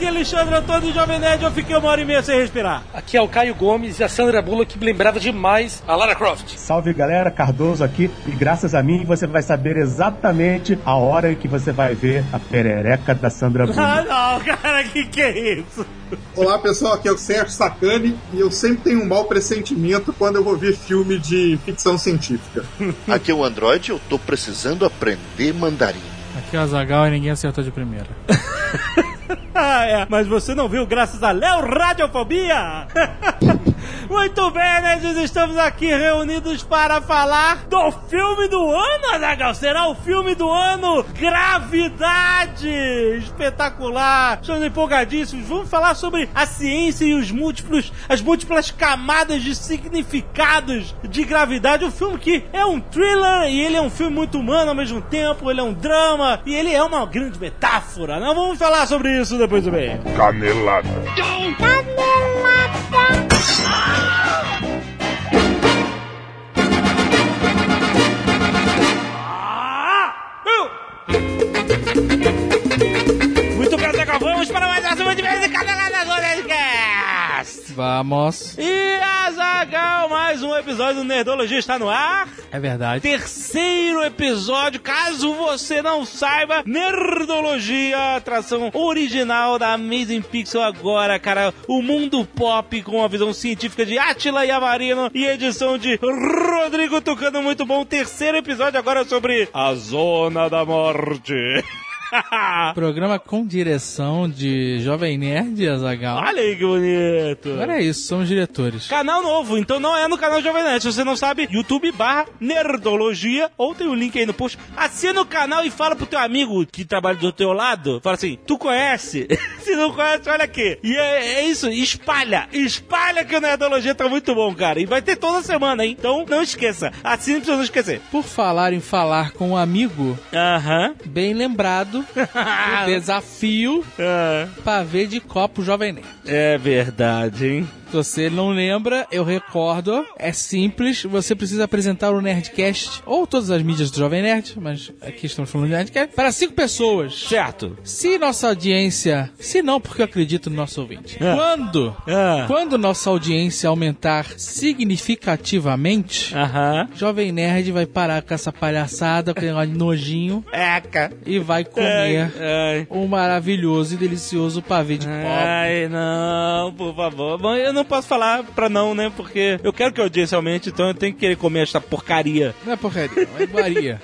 Aqui é Alexandre Antônio Jovem Nerd, eu fiquei uma hora e meia sem respirar. Aqui é o Caio Gomes e a Sandra Bullock lembrava demais a Lara Croft. Salve galera, Cardoso aqui e graças a mim você vai saber exatamente a hora em que você vai ver a perereca da Sandra Bullock. Ah, não, cara, que que é isso? Olá pessoal, aqui é o Sérgio Sacani e eu sempre tenho um mau pressentimento quando eu vou ver filme de ficção científica. Aqui é o Android, eu tô precisando aprender mandarim. Aqui é o Azagal e ninguém acertou de primeira. Ah, é. Mas você não viu graças a Léo Radiofobia? Muito bem, nerds, estamos aqui reunidos para falar do filme do ano, Azaghal. Será o filme do ano Gravidade! Espetacular! Estamos empolgadíssimos. Vamos falar sobre a ciência e os múltiplos, as múltiplas camadas de significados de gravidade. Um filme que é um thriller e ele é um filme muito humano ao mesmo tempo. Ele é um drama e ele é uma grande metáfora. Não vamos falar sobre isso depois do bem. Canelada. Muito bem, Zagal, vamos para mais uma de vez de Canelada do Nerdcast. Vamos. E Azagal, mais um episódio do Nerdologia está no ar. É verdade. Terceiro episódio, caso você não saiba, Nerdologia, atração original da Amazing Pixel agora, cara. O mundo pop com a visão científica de Atila Yamarino e edição de Rodrigo Tucano, muito bom. Terceiro episódio agora sobre a Zona da Morte. Programa com direção de Jovem Nerd Azagal. Olha aí que bonito. Agora é isso, somos diretores. Canal novo, então não é no canal Jovem Nerd. Se você não sabe, YouTube barra Nerdologia, ou tem o link aí no post. Assina o canal e fala pro teu amigo que trabalha do teu lado. Fala assim, tu conhece? Se não conhece, olha aqui. E é, é isso, espalha. Espalha que o Nerdologia tá muito bom, cara. E vai ter toda semana, hein? Então não esqueça. Assine pra você não esquecer. Por falar em falar com um amigo, Aham. bem lembrado, o desafio É. pavê de copo Jovem Nerd. É verdade, hein? Se você não lembra, eu recordo. É simples, você precisa apresentar o Nerdcast, ou todas as mídias do Jovem Nerd, mas aqui estamos falando de Nerdcast, para cinco pessoas. Certo. Se nossa audiência, se não, porque eu acredito no nosso ouvinte. É. Quando, Ah. quando nossa audiência aumentar significativamente, Aham. Jovem Nerd vai parar com essa palhaçada, com negócio de nojinho, Eca. e vai comer Ai. um maravilhoso e delicioso pavê de copo. Ai, não, por favor. Bom, eu não posso falar pra não, né? Porque eu quero que a audiência aumente, então eu tenho que querer comer essa porcaria. Não é porcaria, não, é iguaria.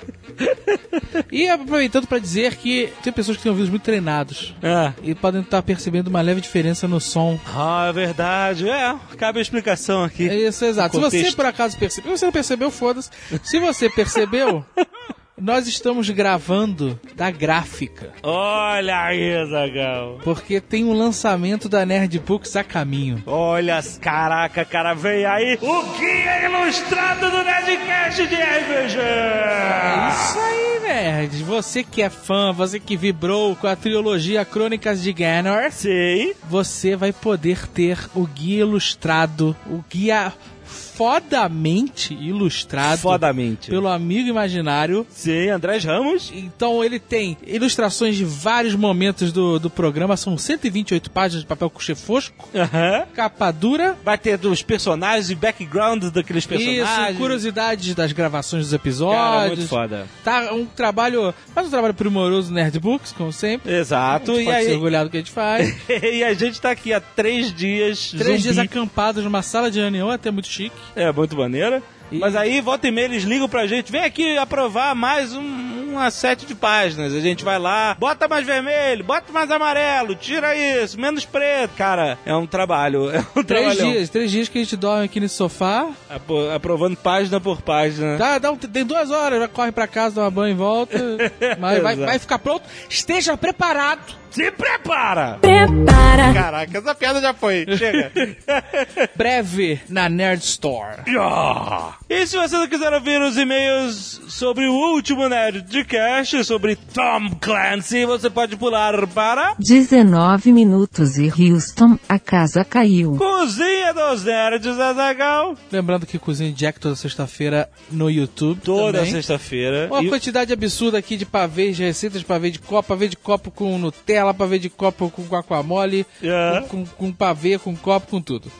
e aproveitando pra dizer que tem pessoas que têm ouvidos muito treinados Ah. e podem estar percebendo uma leve diferença no som. Ah, é verdade. É, cabe a explicação aqui. É isso, exato. Se você por acaso percebeu, se você não percebeu, foda-se. Se você percebeu, nós estamos gravando da gráfica. Olha aí, Zagal. Porque tem um lançamento da Nerd Books a caminho. Olha, caraca, cara, vem aí o Guia Ilustrado do Nerdcast de RPG. É isso aí, nerds. Você que é fã, você que vibrou com a trilogia Crônicas de Ganor, Sei. você vai poder ter o guia ilustrado, o guia fodamente ilustrado Fodamente. pelo amigo imaginário. Sim, Andrés Ramos. Então ele tem ilustrações de vários momentos do, do programa, são 128 páginas de papel couché fosco, Aham. capa dura. Vai ter dos personagens e background daqueles personagens. Isso, curiosidades das gravações dos Cara, episódios. muito foda. Tá um trabalho, faz um trabalho primoroso no Nerd Books, como sempre. Exato. A gente E pode ser aí, orgulhado do que a gente faz. e a gente tá aqui há três dias. Três zumbi. dias acampados numa sala de reunião, até muito chique. É, muito maneira. E- Mas aí, volta e meia, eles ligam pra gente, vem aqui aprovar mais um, uma sete de páginas. A gente vai lá, bota mais vermelho, bota mais amarelo, tira isso, menos preto. Cara, é um trabalho, é um Três trabalhão. dias, três dias que a gente dorme aqui nesse sofá. Apro- Aprovando página por página. Dá, dá um- tem duas horas, vai, corre pra casa, dá uma banho e volta. mas vai, vai ficar pronto. Esteja preparado. Se prepara! Prepara. Caraca, essa piada já foi. Chega. Breve na Nerd Store. Ah. E se você não quiser ouvir os e-mails sobre o último Nerdcast, sobre Tom Clancy, você pode pular para... 19 minutos e Houston, a casa caiu. Cozinha dos Nerds, Azagal. Lembrando que Cozinha Jack toda sexta-feira no YouTube. Toda sexta-feira. Uma E- quantidade absurda aqui de pavês, de receitas de pavê de copo, pavê de copo com Nutella, pavê de copo com guacamole, É. com, com, com pavê, com copo, com tudo.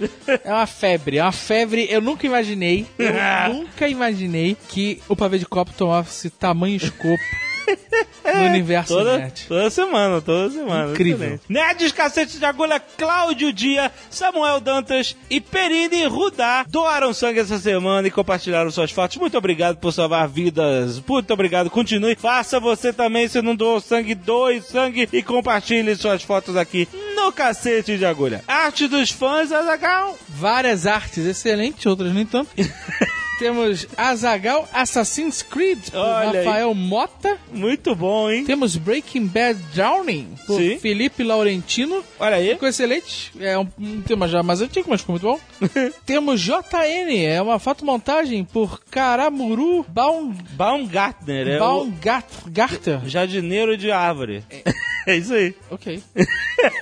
É uma febre, é uma febre. Eu nunca imaginei, eu nunca imaginei que o pavê de copo tomasse tamanho escopo no universo Toda, nerd. toda semana, toda semana. Incrível. Excelente. Nerds, cacete de agulha, Cláudio Dia, Samuel Dantas e Perini Rudá doaram sangue essa semana e compartilharam suas fotos. Muito obrigado por salvar vidas. Muito obrigado. Continue. Faça você também, se não doou sangue, doe sangue e compartilhe suas fotos aqui no cacete de agulha. Arte dos fãs, Azagal. Várias artes excelentes, outras nem tanto. Temos Azagal Assassin's Creed, por Olha aí. Rafael Mota. Muito bom, hein? Temos Breaking Bad Drowning, por Sim. Felipe Laurentino. Olha aí. Ficou excelente. É um, um tema já mais antigo, mas ficou muito bom. Temos JN, é uma fotomontagem por Karamuru Baum, Baumgartner. É o Baumgartner. jardineiro de árvore. É isso aí. Ok.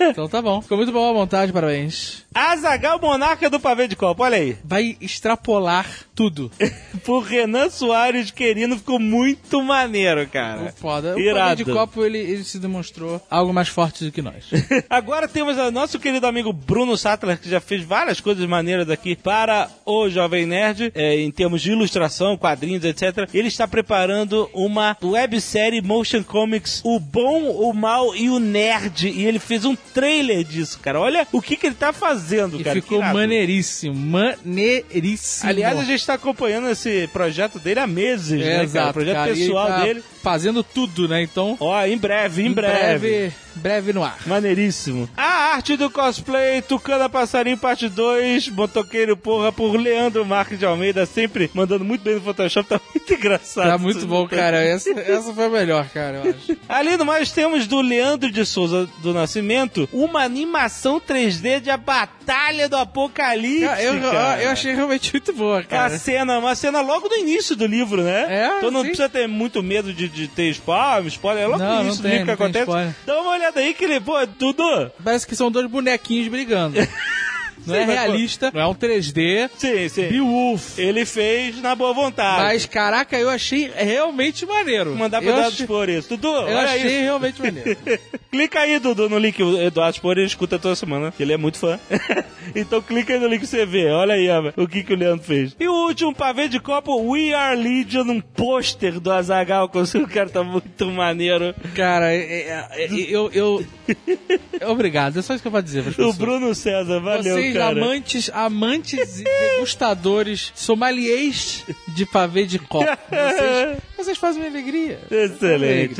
então tá bom. Ficou muito boa a montagem, parabéns. Azagal Monarca do Pavê de Copo, olha aí. Vai extrapolar tudo. Por Renan Soares Querino, ficou muito maneiro, cara. Foda. O Irado. Pavê de Copo, ele, ele se demonstrou algo mais forte do que nós. Agora temos o nosso querido amigo Bruno Sattler, que já fez várias coisas maneiras aqui para o Jovem Nerd, é, em termos de ilustração, quadrinhos, etc. Ele está preparando uma websérie Motion Comics, O Bom, o Mal e o Nerd. E ele fez um trailer disso, cara. Olha o que, que ele tá fazendo, E cara. ficou maneiríssimo. Maneiríssimo. Aliás, a gente está acompanhando esse projeto dele há meses, É, né, cara? exato, O projeto cara, pessoal tá dele. Fazendo tudo, né? Então, Ó, em breve, em, breve. breve, breve no ar. Maneiríssimo. A arte do cosplay, Tucana Passarinho, parte 2, Motoqueiro Porra, por Leandro Marques de Almeida, sempre mandando muito bem no Photoshop, tá muito engraçado. Tá muito bom, cara. Essa, essa foi a melhor, cara, eu acho. Ali no mais temos do Leandro de Souza do Nascimento, uma animação 3D de A Batalha do Apocalipse. Cara, eu, eu, cara. eu achei realmente muito boa, A cara. cena, uma cena logo no início do livro, né? É, Então não sim. precisa ter muito medo de, de ter spoiler, spoiler. É logo Não, no não do tem, livro que acontece. Dá uma olhada aí que ele, pô, Dudu. Parece que são dois bonequinhos brigando. Não Sim, é mas, pô- realista, não é um 3D. Sim, sim. Beowulf. Ele fez na boa vontade. Mas, caraca, eu achei realmente maneiro. Vou mandar pro Eduardo achei, isso. Dudu, eu achei isso. realmente maneiro. clica aí, Dudu, no link. O Eduardo Spor ele escuta toda semana, que ele é muito fã. então clica aí no link que você vê. Olha aí ó, o que, que o Leandro fez. E o último pavê de copo, We Are Legion, um pôster do Azagal. O cara tá muito maneiro. Cara, é- é- é- eu, eu. Obrigado, é só isso que eu vou dizer pras O. Bruno César, valeu, Vocês, cara. amantes, amantes e degustadores, somaliês de pavê de copo. Vocês, vocês fazem minha alegria. Excelente,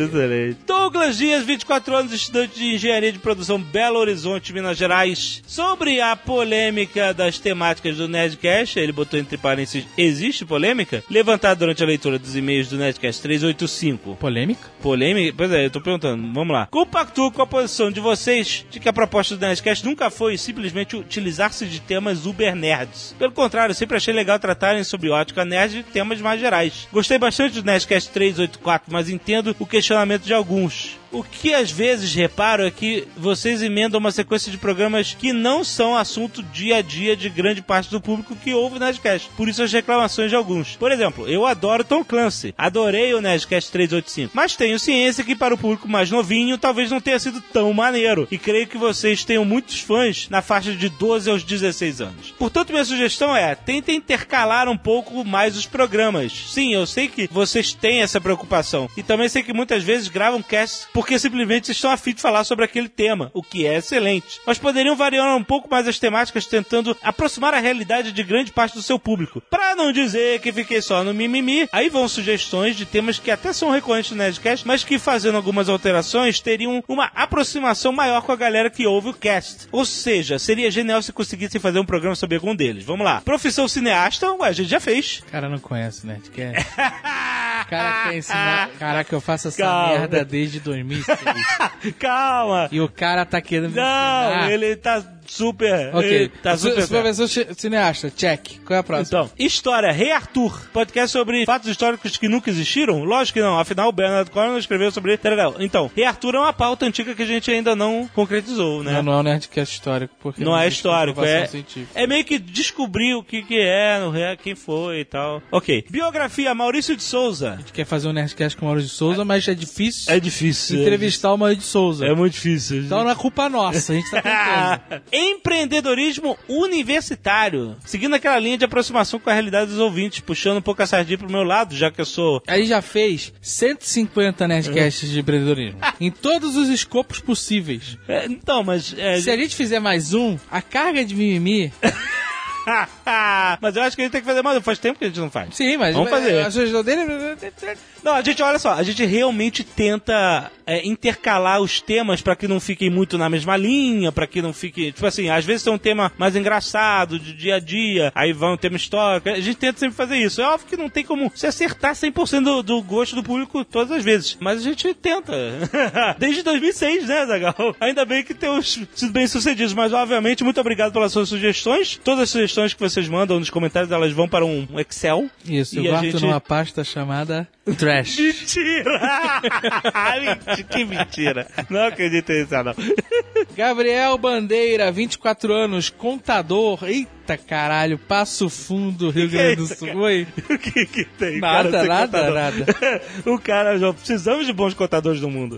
Alegria. excelente. Douglas Dias, 24 anos, estudante de engenharia de produção Belo Horizonte, Minas Gerais. Sobre a polêmica das temáticas do Nerdcast, ele botou entre parênteses, existe polêmica? Levantada durante a leitura dos e-mails do Nerdcast 385. Polêmica? Polêmica? Pois é, eu tô perguntando. Vamos lá. Compactuo com a posição de vocês de que a proposta do Nerdcast nunca foi simplesmente utilizar-se de temas uber nerds. Pelo contrário, sempre achei legal tratarem sobre ótica nerd e temas mais gerais. Gostei bastante do Nerdcast 384, mas entendo o questionamento de alguns. O que às vezes reparo é que vocês emendam uma sequência de programas que não são assunto dia a dia de grande parte do público que ouve o Nerdcast. Por isso as reclamações de alguns. Por exemplo, eu adoro Tom Clancy. Adorei o Nerdcast 385. Mas tenho ciência que para o público mais novinho talvez não tenha sido tão maneiro. E creio que vocês tenham muitos fãs na faixa de 12 aos 16 anos. Portanto, minha sugestão é, tentem intercalar um pouco mais os programas. Sim, eu sei que vocês têm essa preocupação. E também sei que muitas vezes gravam casts porque simplesmente estão afim de falar sobre aquele tema, o que é excelente. Mas poderiam variar um pouco mais as temáticas, tentando aproximar a realidade de grande parte do seu público. Pra não dizer que fiquei só no mimimi, aí vão sugestões de temas que até são recorrentes no Nerdcast, mas que fazendo algumas alterações teriam uma aproximação maior com a galera que ouve o cast. Ou seja, seria genial se conseguissem fazer um programa sobre algum deles. Vamos lá. Profissão cineasta, ué, a gente já fez. O cara não conhece, né? Cara quer ensinar. Caraca, eu faço essa Calma. merda desde 2006. Calma. E o cara tá querendo me Não, ensinar. ele tá super. Ok. Tá Su- super. ci- cineasta, check. Qual é a próxima? Então, História, Rei Arthur, podcast sobre fatos históricos que nunca existiram? Lógico que não, afinal o Bernard Cornwell escreveu sobre. Então, Rei Arthur é uma pauta antiga que a gente ainda não concretizou, né? Não, não é um Nerdcast histórico, porque Não é existe histórico, é, científica. é meio que descobrir o que, que é, quem foi e tal. Ok. Biografia, Maurício de Souza. A gente quer fazer um Nerdcast com o Maurício de Souza, mas é difícil É difícil. entrevistar o Maurício de Souza. É muito difícil. Então não é culpa nossa, a gente tá tentando. Empreendedorismo universitário. Seguindo aquela linha de aproximação com a realidade dos ouvintes, puxando um pouco a sardinha pro meu lado, já que eu sou. Aí já fez 150 Nerdcasts de empreendedorismo. Em todos os escopos possíveis. É, então, mas. é, Se a gente fizer mais um, a carga de mimimi. mas eu acho que a gente tem que fazer mais. um. Faz tempo que a gente não faz. Sim, mas. Vamos fazer. A sugestão dele. Não, a gente, olha só, a gente realmente tenta é, intercalar os temas pra que não fiquem muito na mesma linha, pra que não fique. Tipo assim, às vezes tem um tema mais engraçado, de dia a dia, aí vai um tema histórico. A gente tenta sempre fazer isso. É óbvio que não tem como se acertar 100% do, do gosto do público todas as vezes, mas a gente tenta. Desde 2006, né, Zagal? Ainda bem que temos sido bem sucedidos, mas obviamente, muito obrigado pelas suas sugestões. Todas as sugestões que vocês mandam nos comentários, elas vão para um Excel. Isso, E eu guardo gente- numa pasta chamada Trash. Mentira! Mentira, que mentira. Não acredito nisso, não. Gabriel Bandeira, 24 anos, contador. Eita caralho, Passo Fundo, Rio Que Grande do Sul. cara? Oi. O que que tem? Nada, cara, ser nada, contador? nada. O cara, já precisamos de bons contadores no mundo.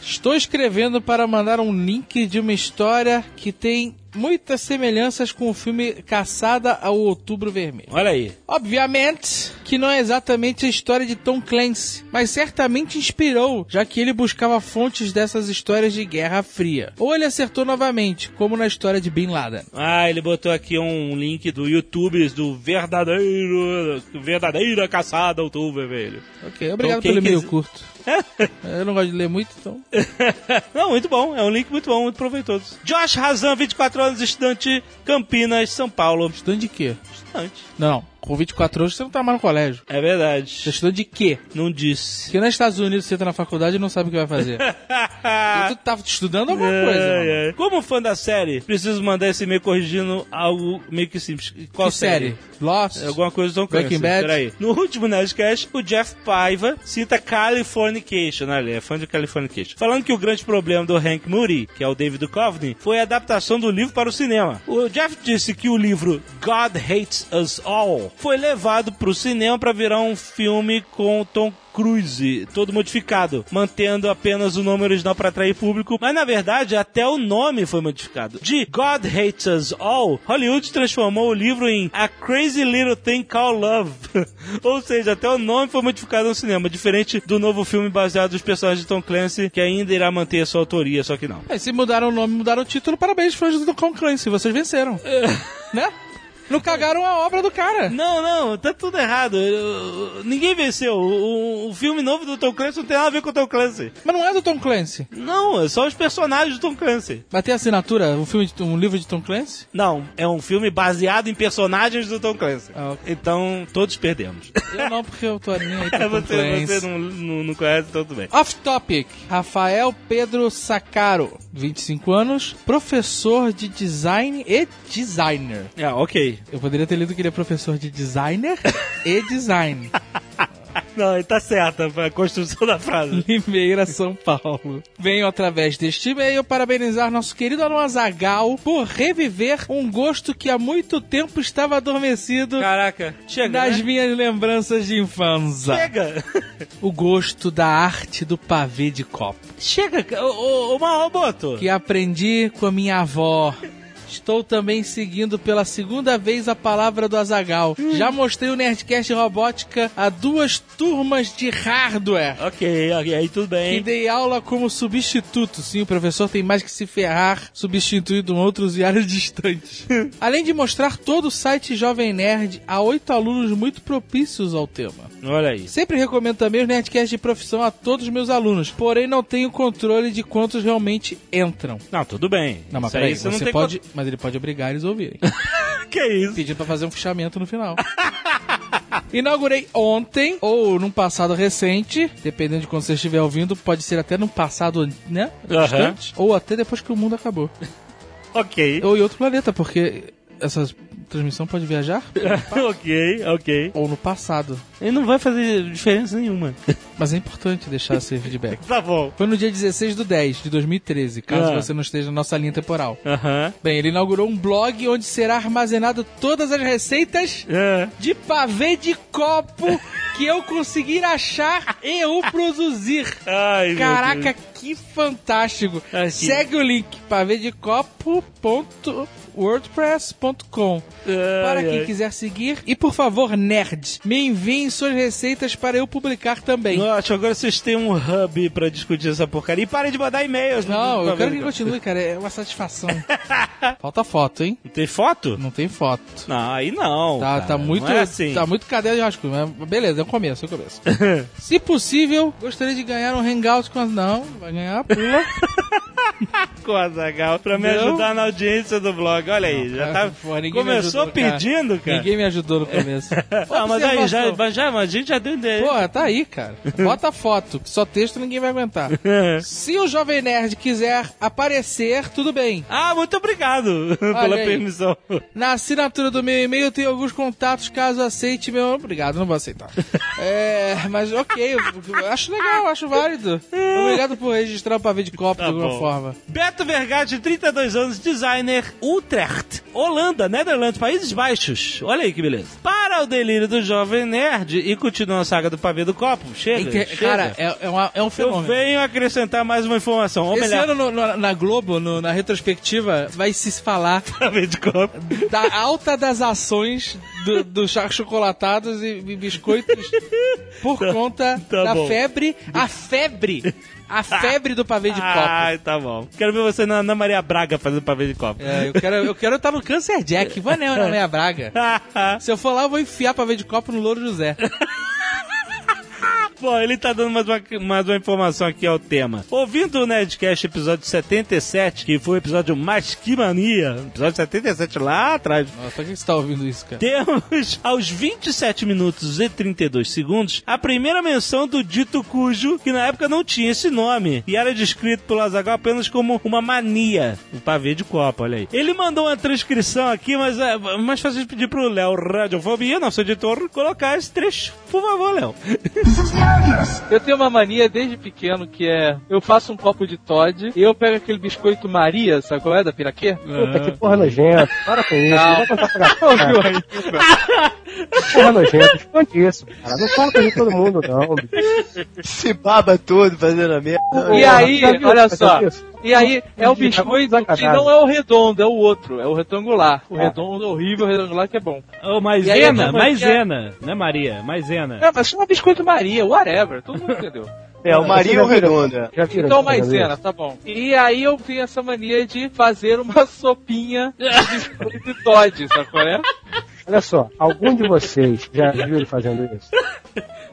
Estou escrevendo para mandar um link de uma história que tem muitas semelhanças com o filme Caçada ao Outubro Vermelho. Olha aí. Obviamente que não é exatamente a história de Tom Clancy, mas certamente inspirou, já que ele buscava fontes dessas histórias de Guerra Fria. Ou ele acertou novamente, como na história de Bin Laden. Ah, ele botou aqui um link do YouTube do verdadeiro, verdadeira caçada ao outubro vermelho. Ok, obrigado Então, pelo quiser- curto. Eu não gosto de ler muito, então. Não, muito bom. É um link muito bom, muito proveitoso. Josh Razan, 24 anos, estudante, Campinas, São Paulo. Estudando de quê? Estudante. Não. Com 24 anos você não tá mais no colégio. É verdade. Você estudou de quê? Não disse. Porque nos Estados Unidos você entra na faculdade e não sabe o que vai fazer. e tu tava estudando alguma coisa, Ai, mano. ai. Como fã da série, preciso mandar esse e-mail corrigindo algo meio que simples. Qual Que série? Lost? É Alguma coisa Clancy. Breaking Bad? Peraí. No último Nerdcast, o Jeff Paiva cita Californication? Ele é fã de Californication. Falando que o grande problema do Hank Moody, que é o David Duchovny, foi a adaptação do livro para o cinema. O Jeff disse que o livro God Hates Us All foi levado para o cinema para virar um filme com Tom Cruise, todo modificado, mantendo apenas o nome original para atrair público, mas na verdade até o nome foi modificado. De God Hates Us All, Hollywood transformou o livro em A Crazy Little Thing Called Love. Ou seja, até o nome foi modificado no cinema, diferente do novo filme baseado nos personagens de Tom Clancy, que ainda irá manter a sua autoria, só que não. É, se mudaram o nome, mudaram o título, parabéns, fãs do Tom Clancy, vocês venceram. né? Não cagaram a obra do cara. Não, não, tá tudo errado. Eu- eu- Ninguém venceu. O, o- o filme novo do Tom Clancy não tem nada a ver com o Tom Clancy. Mas não é do Tom Clancy. Não, é só os personagens do Tom Clancy. Mas tem assinatura, um, filme de, um livro de Tom Clancy? Não, é um filme baseado em personagens do Tom Clancy. Ah, ok. Então, todos perdemos. Eu não, porque eu tô nem aí com Tom você você não, não, não conhece, então tudo bem. Off topic. Rafael Pedro Sacaro, 25 anos, professor de design e designer. Ah, ok. Eu poderia ter lido que ele é professor de designer e design. Não, tá certo, a construção da frase. Limeira, São Paulo. Venho através deste e-mail parabenizar nosso querido Alan Azagal por reviver um gosto que há muito tempo estava adormecido Caraca, chega. nas né? minhas lembranças de infância. Chega! O gosto da arte do pavê de copo. Chega, ô, ô, ô Marroboto. que aprendi com a minha avó. Estou também seguindo pela segunda vez a palavra do Azagal. Já mostrei o Nerdcast Robótica a duas turmas de hardware. Ok, ok, aí tudo E bem. dei aula como substituto. Sim, o professor tem mais que se ferrar substituindo outros e áreas distantes. Além de mostrar todo o site Jovem Nerd a oito alunos muito propícios ao tema. Olha aí. Sempre recomendo também os Nerdcasts de profissão a todos os meus alunos, porém não tenho controle de quantos realmente entram. Não, tudo bem. Não, mas peraí, você você, pode. Mas ele pode obrigar eles a ouvirem. Que isso? Pedir pra fazer um fichamento no final. Inaugurei ontem, ou num passado recente, dependendo de quando você estiver ouvindo, pode ser até num passado, né? Distante, ou até depois que o mundo acabou. ok. Ou em outro planeta, porque essa transmissão pode viajar? ok, ok. Ou no passado. Ele não vai fazer diferença nenhuma. Mas é importante deixar esse feedback. Tá bom. Foi no dia 16 do 10 de 2013, caso Ah. você não esteja na nossa linha temporal. Aham. Bem, ele inaugurou um blog onde será armazenado todas as receitas É. de pavê de copo que eu conseguir achar e eu produzir. Ai, Caraca, que fantástico. Aqui. Segue o link pavedecopo.wordpress.com para quem quiser seguir. E por favor, nerd, me enviem suas receitas para eu publicar também. Nossa, agora vocês têm um hub pra discutir essa porcaria. E parem de mandar e-mails. Não, eu Tá quero que continue, cara. É uma satisfação. Falta foto, hein? Não tem foto? Não tem foto. Não, aí não. Tá, cara, tá muito, Não é assim. tá muito caderno de rascunho, mas beleza, é o começo, é o começo. Se possível, gostaria de ganhar um hangout com as... Não, vai ganhar, pula. Com a Zagal, pra me Não. ajudar na audiência do blog. Olha aí, já tá. Pô, me Começou pedindo, cara. Ninguém me ajudou no começo. Ah, mas aí, já, mas já, a gente já deu ideia. Porra, tá aí, cara. Bota a foto, que só texto ninguém vai aguentar. Se o Jovem Nerd quiser aparecer, tudo bem. Ah, muito obrigado pela aí. permissão. Na assinatura do meu e-mail tem alguns contatos, caso aceite meu... Obrigado, não vou aceitar. É, mas ok, acho legal, acho válido. Obrigado por registrar o pavê de copo Tá de alguma bom. forma. Beto Vergate, 32 anos, designer, Utrecht, Holanda, Netherlands, Países Baixos. Olha aí que beleza. Para o delírio do jovem nerd e continua a saga do pavê do copo. Chega, Inte- chega. Cara, é, é, uma- é um Eu fenômeno. venho acrescentar mais uma informação. Ou Esse melhor, ano no- no- na Globo, no- na retrospectiva, vai se falar pavê de copo. da alta das ações do, dos char- chocolatados e, biscoitos por conta tá da bom. febre. A febre! A febre do pavê de copo. Ai, tá bom. Quero ver você na Ana Maria Braga fazendo pavê de copo. É, eu quero eu quero estar no Câncer Jack. Vou na minha braga. Se eu for lá, eu vou enfiar pavê de copo no Louro José. Bom, ele tá dando mais uma, mais uma informação aqui ao tema. Ouvindo o Nerdcast episódio 77, que foi o episódio mais que mania, episódio 77 lá atrás, Nossa, por que você tá ouvindo isso, cara? temos aos 27 minutos e 32 segundos a primeira menção do dito cujo, que na época não tinha esse nome, e era descrito pelo Azaghal apenas como uma mania, um pavê de copo, olha aí. Ele mandou uma transcrição aqui, mas é mais fácil de pedir pro Léo Radiofobia, nosso editor, colocar esse trecho. Por favor, Léo. Eu tenho uma mania desde pequeno que é. Eu faço um copo de Todd e eu pego aquele biscoito Maria, sabe qual é? Da Piraquê? Puta, que porra nojenta. Para com isso. Não. Não vai porra nojenta. Esconde isso, cara. Não fala com todo mundo, não. bicho. Se baba todo fazendo a merda. E aí, olha só. isso? E aí, é o biscoito que não é o redondo, é o outro, é o retangular. O É. redondo é horrível, o retangular que é bom. Ô, a maisena, maisena, né, Maria? Maisena. É, mas chama biscoito Maria, whatever, todo mundo entendeu. É, o Maria ou já viram- Redonda? Já viram Então maisena, tá bom. E aí eu tenho essa mania de fazer uma sopinha de biscoito de Todd, sabe qual é? Olha só, algum de vocês já viu ele fazendo isso?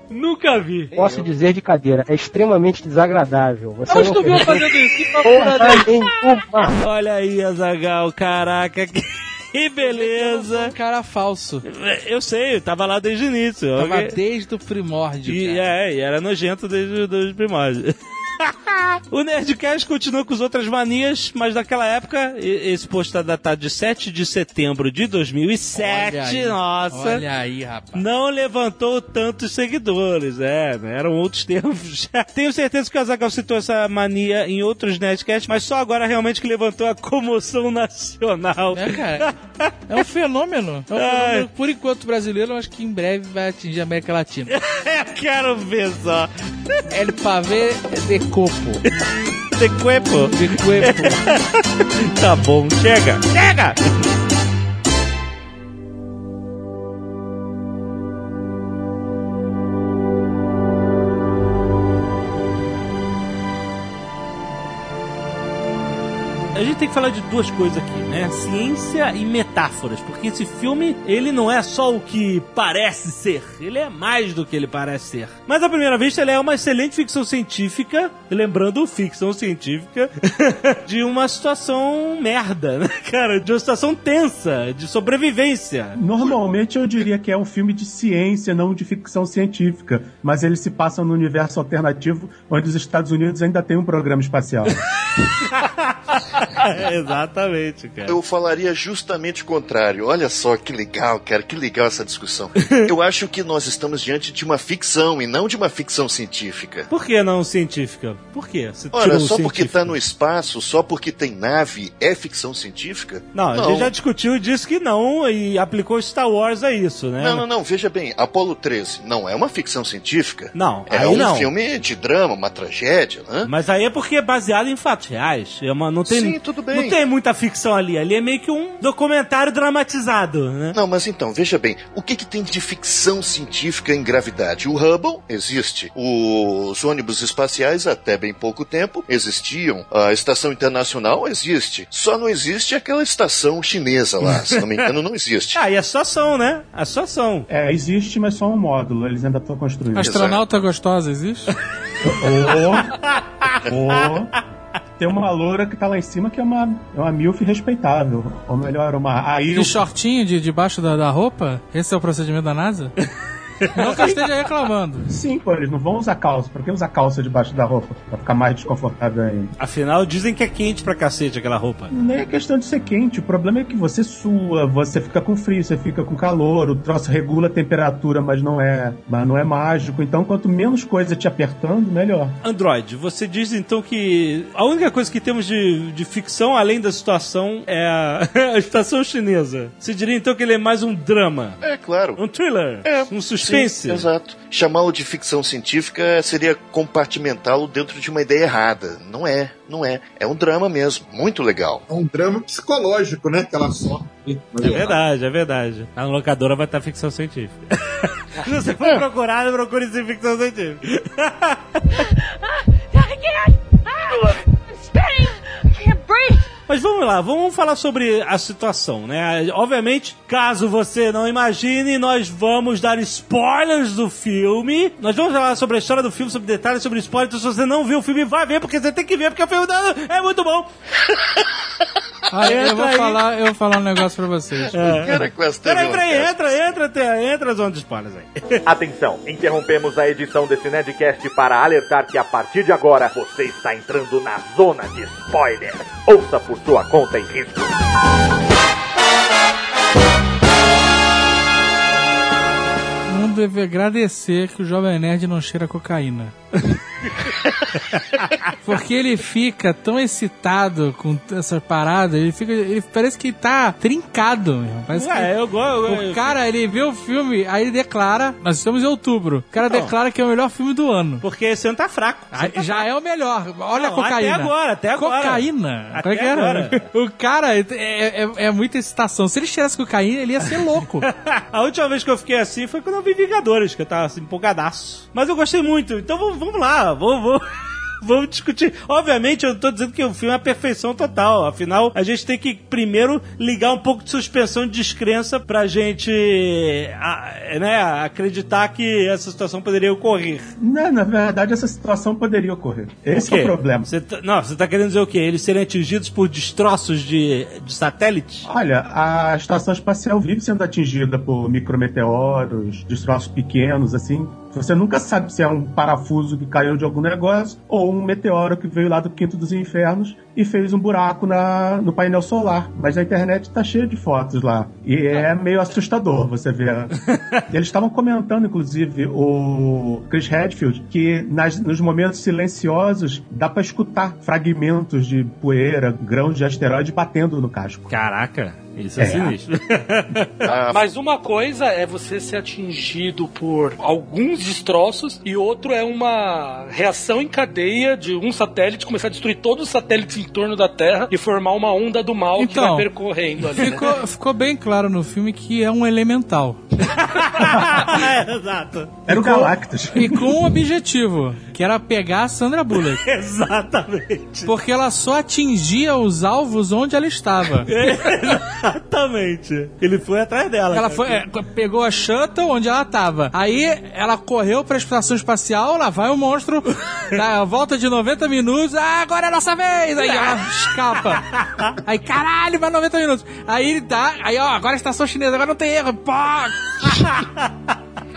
Nunca vi. Posso dizer de cadeira, é extremamente desagradável. Você Onde não viu fazendo isso? Que nenhuma. Olha aí, Azagal, caraca, que, que beleza. Um cara falso. Eu sei, eu tava lá desde o início. Tava Ok? desde o primórdio. E, cara. é, e era nojento desde os primórdios. o Nerdcast continua com as outras manias, mas naquela época, esse post está datado de 7 de setembro de 2007. Olha aí, Nossa. Olha aí, rapaz. Não levantou tantos seguidores, é, né? eram outros tempos. Tenho certeza que o Azaghal citou essa mania em outros Nerdcasts, mas só agora realmente que levantou a comoção nacional. É, cara. É um fenômeno. É um fenômeno, por enquanto, brasileiro, mas que em breve vai atingir a América Latina. Eu quero ver só. El pavê de copo. De cuepo. De cuepo. Tá bom, chega, chega! Tem que falar de duas coisas aqui, né? Ciência e metáforas, porque esse filme, ele não é só o que parece ser, ele é mais do que ele parece ser. Mas à primeira vista, ele é uma excelente ficção científica, lembrando ficção científica, de uma situação merda, né, cara? De uma situação tensa, de sobrevivência. Normalmente eu diria que é um filme de ciência, não de ficção científica. Mas ele se passa no universo alternativo onde os Estados Unidos ainda tem um programa espacial. Exatamente, cara. Eu falaria justamente o contrário. Olha só que legal, cara, que legal essa discussão. Eu acho que nós estamos diante de uma ficção e não de uma ficção científica. Por que não científica? Por quê? Você Ora, só porque científico. tá no espaço, só porque tem nave, é ficção científica? Não, a gente já discutiu e disse que não e aplicou Star Wars a isso, né? Não, não, não, veja bem, Apolo 13 não é uma ficção científica. Não, É um não. filme de drama, uma tragédia, né? Mas aí é porque é baseado em fatos reais. É uma, não tem, Sim, tudo bem. Não tem muita ficção ali. Ali é meio que um documentário dramatizado, né? Não, mas então, veja bem, o que, que tem de ficção científica em gravidade? O Hubble existe. Os ônibus espaciais, até bem pouco tempo, existiam. A estação internacional existe. Só não existe aquela estação chinesa lá. Se não me engano, não existe. Ah, e a situação, né? A situação. É, existe, mas só um módulo. Eles ainda estão construindo. Astronauta gostosa existe? Ou, ou tem uma loura que tá lá em cima que é uma, é uma milf respeitável. Ou melhor, uma... Aí De shortinho de, debaixo da, da roupa? Esse é o procedimento da NASA? Não que eu esteja reclamando. Sim, pô, eles não vão usar calça. Pra que usar calça debaixo da roupa? Pra ficar mais desconfortável ainda. Afinal, dizem que é quente pra cacete aquela roupa. Nem é questão de ser quente, o problema é que você sua, você fica com frio, você fica com calor, o troço regula a temperatura, mas não é, mas não é mágico. Então, quanto menos coisa te apertando, melhor. Android, você diz então que a única coisa que temos de, de ficção, além da situação, é a, a estação chinesa. Você diria então que ele é mais um drama? É, claro. Um thriller? É, um suspense? Sim, exato. Chamá-lo de ficção científica seria compartimentá-lo dentro de uma ideia errada. Não é, não é. É um drama mesmo, muito legal. É um drama psicológico, né? Que ela sofre. É verdade, é verdade. A locadora vai estar ficção científica. Se você for procurar, procure sem ficção científica. Breathe. Mas vamos lá, vamos falar sobre a situação, né? Obviamente, caso você não imagine, nós vamos dar spoilers do filme. Nós vamos falar sobre a história do filme, sobre detalhes, sobre spoilers. Então, se você não viu o filme, vai ver, porque você tem que ver, porque o filme é muito bom. Aí eu vou aí. falar, eu vou falar um negócio pra vocês. Cara, com essa Peraí, peraí, entra, entra, entra, entra a zona de spoilers aí. Atenção, interrompemos a edição desse Nedcast para alertar que a partir de agora você está entrando na zona de spoiler. Ouça por sua conta e risco. O mundo deve agradecer que o Jovem Nerd não cheira cocaína. Porque ele fica tão excitado com essa parada, ele fica. Ele parece que tá trincado, meu. Parece Ué, eu gosto. O cara, ele vê o filme, aí ele declara. Nós estamos em outubro. O cara declara que é o melhor filme do ano. Porque esse ano tá fraco. Aí tá já é o melhor. Olha Não, a cocaína. até agora, até agora. Cocaína? Até Como é que era? agora. O cara é, é, é muita excitação. Se ele cheirasse cocaína, ele ia ser louco. A última vez que eu fiquei assim foi quando eu vi Vingadores, que eu tava assim, empolgadaço. Mas eu gostei muito, então vamos, vamos lá, vamos, vamos, vamos discutir. Obviamente, eu tô dizendo que o filme é a perfeição total. Afinal, a gente tem que primeiro ligar um pouco de suspensão de descrença pra gente a- né, acreditar que essa situação poderia ocorrer. Não, na verdade, essa situação poderia ocorrer. Esse é o problema. Você tá- não, você tá querendo dizer o quê? Eles serem atingidos por destroços de, de satélite? Olha, a estação espacial vive sendo atingida por micrometeoros, destroços pequenos, assim. Você nunca sabe se é um parafuso que caiu de algum negócio ou um meteoro que veio lá do quinto dos infernos e fez um buraco na, no painel solar. Mas a internet tá cheia de fotos lá. E é meio assustador você ver. Eles estavam comentando, inclusive, o Chris Redfield, que nas, nos momentos silenciosos dá pra escutar fragmentos de poeira, grãos de asteroide batendo no casco. Caraca, isso é, É. sinistro. Ah, Mas uma coisa é você ser atingido por alguns destroços e outro é uma reação em cadeia de um satélite começar a destruir todos os satélites em torno da Terra e formar uma onda do mal que Então, vai percorrendo ali. né? Ficou, ficou bem claro no filme que é um elemental. é, exato. Era o Galactus. E com um objetivo, que era pegar a Sandra Bullock. Exatamente. Porque ela só atingia os alvos onde ela estava. Exatamente. Ele foi atrás dela. Ela cara. foi, é, pegou a shuttle onde ela tava. Aí ela correu pra estação espacial, lá vai o monstro, dá a volta de 90 minutos, ah, agora é a nossa vez! Aí ela escapa. Aí, caralho, mais 90 minutos. Aí ele dá, aí ó, agora é a estação chinesa, agora não tem erro. Pá!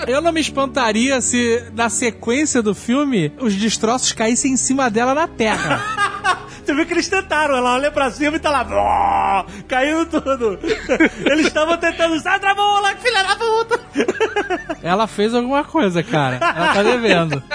Eu não me espantaria se, na sequência do filme, os destroços caíssem em cima dela na terra. Você viu que eles tentaram, ela olha pra cima e tá lá, caindo tudo. Eles estavam tentando, sai da bola, filha da puta. Ela fez alguma coisa, cara. Ela tá devendo.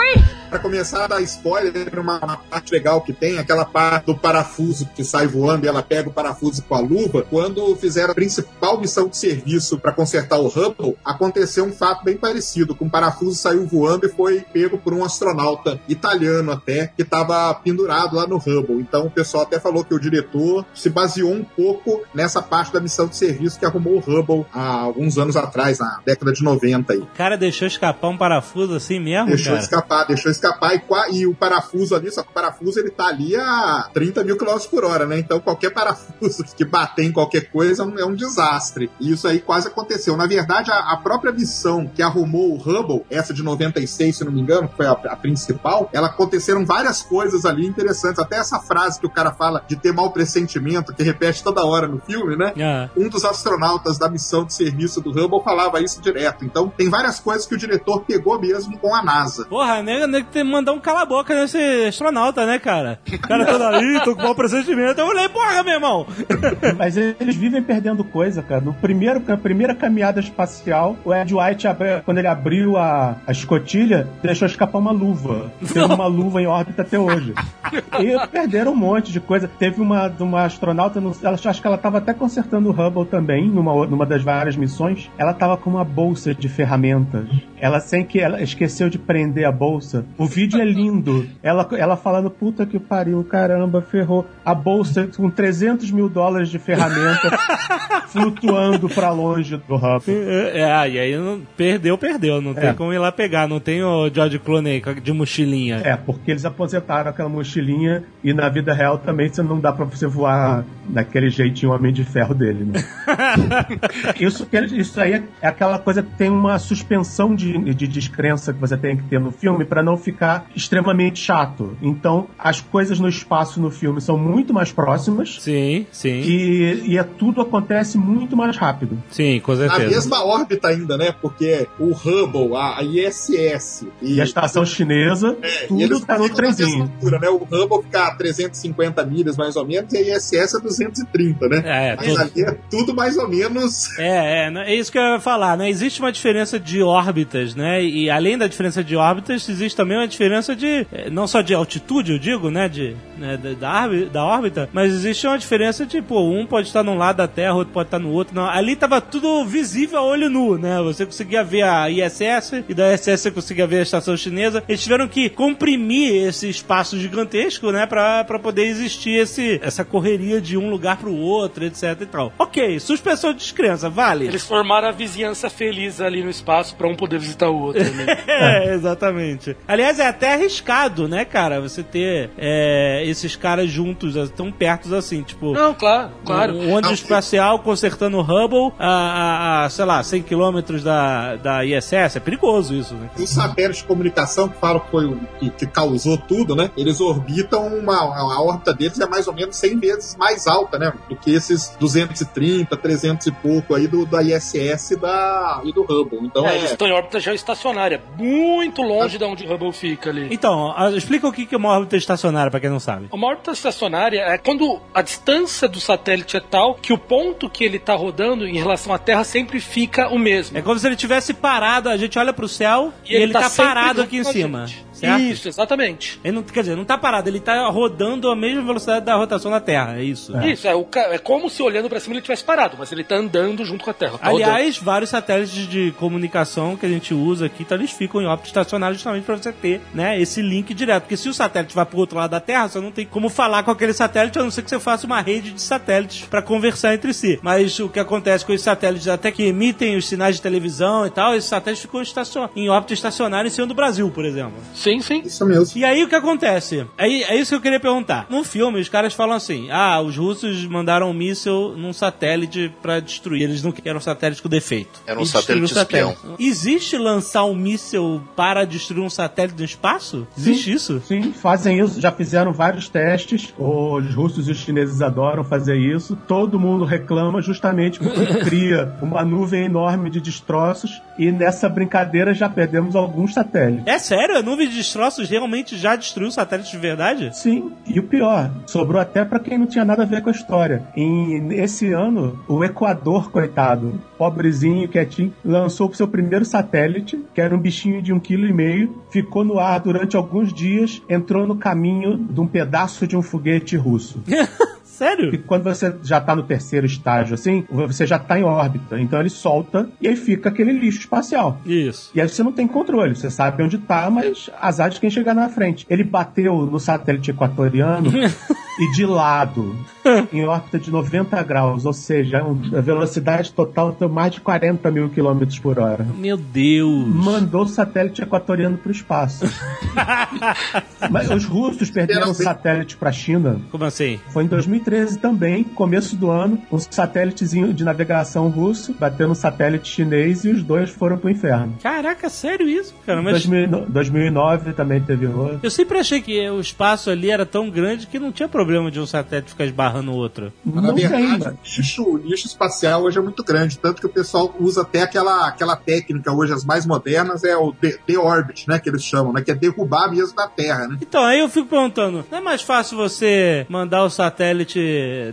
I Pra começar a dar spoiler, uma, uma parte legal que tem, aquela parte do parafuso que sai voando e ela pega o parafuso com a luva. Quando fizeram a principal missão de serviço para consertar o Hubble, aconteceu um fato bem parecido. Com o parafuso saiu voando e foi pego por um astronauta italiano até, que estava pendurado lá no Hubble. Então o pessoal até falou que o diretor se baseou um pouco nessa parte da missão de serviço que arrumou o Hubble há alguns anos atrás, na década de 90 aí. O cara deixou escapar um parafuso assim mesmo, Deixou cara? escapar, deixou escapar e, qua- e o parafuso ali, só que o parafuso ele tá ali a 30 mil quilômetros por hora, né? Então qualquer parafuso que bater em qualquer coisa é um, é um desastre. E isso aí quase aconteceu. Na verdade, a, a própria missão que arrumou o Hubble, essa de 96, se não me engano, que foi a, a principal, ela aconteceram várias coisas ali interessantes. Até essa frase que o cara fala de ter mau pressentimento, que repete toda hora no filme, né? Ah. um dos astronautas da missão de serviço do Hubble falava isso direto. Então, tem várias coisas que o diretor pegou mesmo com a NASA. Porra, nego, que mandar um cala-boca nesse astronauta, né, cara? O cara todo aí, tô com mau pressentimento. Eu falei, porra, meu irmão. Mas eles vivem perdendo coisa, cara. No primeiro, na primeira caminhada espacial, o Ed White, quando ele abriu a, a escotilha, deixou escapar uma luva. Tem uma luva em órbita até hoje. E perderam um monte de coisa. Teve uma, uma astronauta, ela, acho que ela estava até consertando o Hubble também, numa, numa das várias missões. Ela estava com uma bolsa de ferramentas. Ela, sem que ela esqueceu de prender a bolsa. O vídeo é lindo. Ela, ela falando, puta que pariu, caramba, ferrou. A bolsa com 300 mil dólares de ferramenta flutuando pra longe do Hubble. É, e aí não, perdeu, perdeu. Não tem É. como ir lá pegar. Não tem o George Clooney de mochilinha. É, porque eles aposentaram aquela mochilinha e na vida real também você não dá pra você voar daquele jeitinho Homem de Ferro dele, né? isso, isso aí é, é aquela coisa que tem uma suspensão de, de descrença que você tem que ter no filme pra não ficar extremamente chato. Então, as coisas no espaço no filme são muito mais próximas. Sim, sim. E, e é, tudo acontece muito mais rápido. Sim, com Na certeza. mesma órbita ainda, né? Porque o Hubble, a, a ISS e, E a estação chinesa, e tudo eles tá no trenzinho. altura, né? O Hubble fica a 350 milhas mais ou menos e a ISS é 230, né? É, Mas tudo- ali é tudo mais ou menos. É, é, não- é isso que eu ia falar, né? Existe uma diferença de órbitas, né? E além da diferença de órbitas, existe também uma diferença de. eh, Não só de altitude, eu digo, né? De, né, da, da, órbita, mas existe uma diferença de, pô, um pode estar num lado da Terra, outro pode estar no outro. Não, ali tava tudo visível a olho nu, né? Você conseguia ver a ISS e da ISS você conseguia ver a estação chinesa. Eles tiveram que comprimir esse espaço gigantesco, né? Pra, pra poder existir esse, essa correria de um lugar pro outro, etc e tal. Ok, suspensão de descrença, vale? Eles formaram a vizinhança feliz ali no espaço pra um poder visitar o outro. né? É, exatamente. Aliás, é até arriscado, né, cara? Você ter é, esses caras juntos, as- tão perto assim, tipo. Não, claro, claro. Um ônibus espacial consertando o Hubble a, a, a, sei lá, 100 km da, da ISS. É perigoso isso, né? Os satélites de comunicação que falam que foi o que, que causou tudo, né? Eles orbitam uma. A órbita deles é mais ou menos 100 vezes mais alta, né? Do que esses 230, 300 e pouco aí do, da ISS e, da, e do Hubble. Então É, é. eles estão em órbita geoestacionária, muito longe de onde o Hubble fica ali. Então, a- explica o que que é uma órbita estacionária, pra quem não sabe. Uma órbita estacionária é quando a distância do satélite é tal que o ponto que ele está rodando em relação à Terra sempre fica o mesmo. É como se ele tivesse parado, a gente olha pro céu e, ele, tá, sempre parado aqui em cima. gente. Certo? Isso, exatamente. Ele não, quer dizer, não tá parado, ele tá rodando a mesma velocidade da rotação da Terra, é isso. Isso, é, o é como se olhando pra cima ele tivesse parado, mas ele tá andando junto com a Terra. tá Aliás, vários satélites de comunicação que a gente usa aqui, então eles ficam em órbita estacionária justamente para você ter, né, esse link direto. Porque se o satélite vai pro outro lado da Terra, você não tem como falar com aquele satélite, a não ser que você faça uma rede de satélites para conversar entre si. Mas o que acontece com esses satélites, até que emitem os sinais de televisão e tal, esses satélites ficam estacion... em órbita estacionária em cima do Brasil, por exemplo. Sim, Sim, sim. Isso mesmo. E aí o que acontece? Aí, é isso que eu queria perguntar. No filme, os caras falam assim: ah, os russos mandaram um míssil num satélite pra destruir. Eles não queriam um satélite com defeito. Era um satélite satélite. Existe lançar um míssil para destruir um satélite no espaço? Existe isso? Sim, fazem isso, já fizeram vários testes. Os russos e os chineses adoram fazer isso. Todo mundo reclama justamente porque cria uma nuvem enorme de destroços e nessa brincadeira já perdemos alguns satélites. É sério? A nuvem de destroços realmente já destruiu satélites de verdade? Sim, e o pior, sobrou até pra quem não tinha nada a ver com a história. Em esse ano, o Equador, coitado, pobrezinho, quietinho, lançou o seu primeiro satélite, que era um bichinho de um quilo e meio, ficou no ar durante alguns dias, entrou no caminho de um pedaço de um foguete russo. Sério? E quando você já tá no terceiro estágio, assim, você já tá em órbita. Então ele solta e aí fica aquele lixo espacial. Isso. E aí você não tem controle, você sabe onde tá, mas azar de quem chegar na frente. Ele bateu no satélite equatoriano e de lado, em órbita de 90 graus, ou seja, a velocidade total tem mais de 40 mil quilômetros por hora. Meu Deus. Mandou o satélite equatoriano pro espaço. Mas os russos perderam o satélite pra China. Como assim? Foi em 2013 também, começo do ano, um satélitezinho de navegação russo bateu no satélite chinês e os dois foram pro inferno. Caraca, sério isso, cara? Mas 2009, 2009 também teve outro. eu sempre achei que o espaço ali era tão grande que não tinha problema de um satélite ficar esbarrando o outro. Mas, na verdade, o lixo, o lixo espacial hoje é muito grande, tanto que o pessoal usa até aquela, aquela técnica hoje, as mais modernas, é o de- de-orbit, né, que eles chamam, né, que é derrubar mesmo da Terra, né? Então, aí eu fico perguntando, não é mais fácil você mandar o satélite,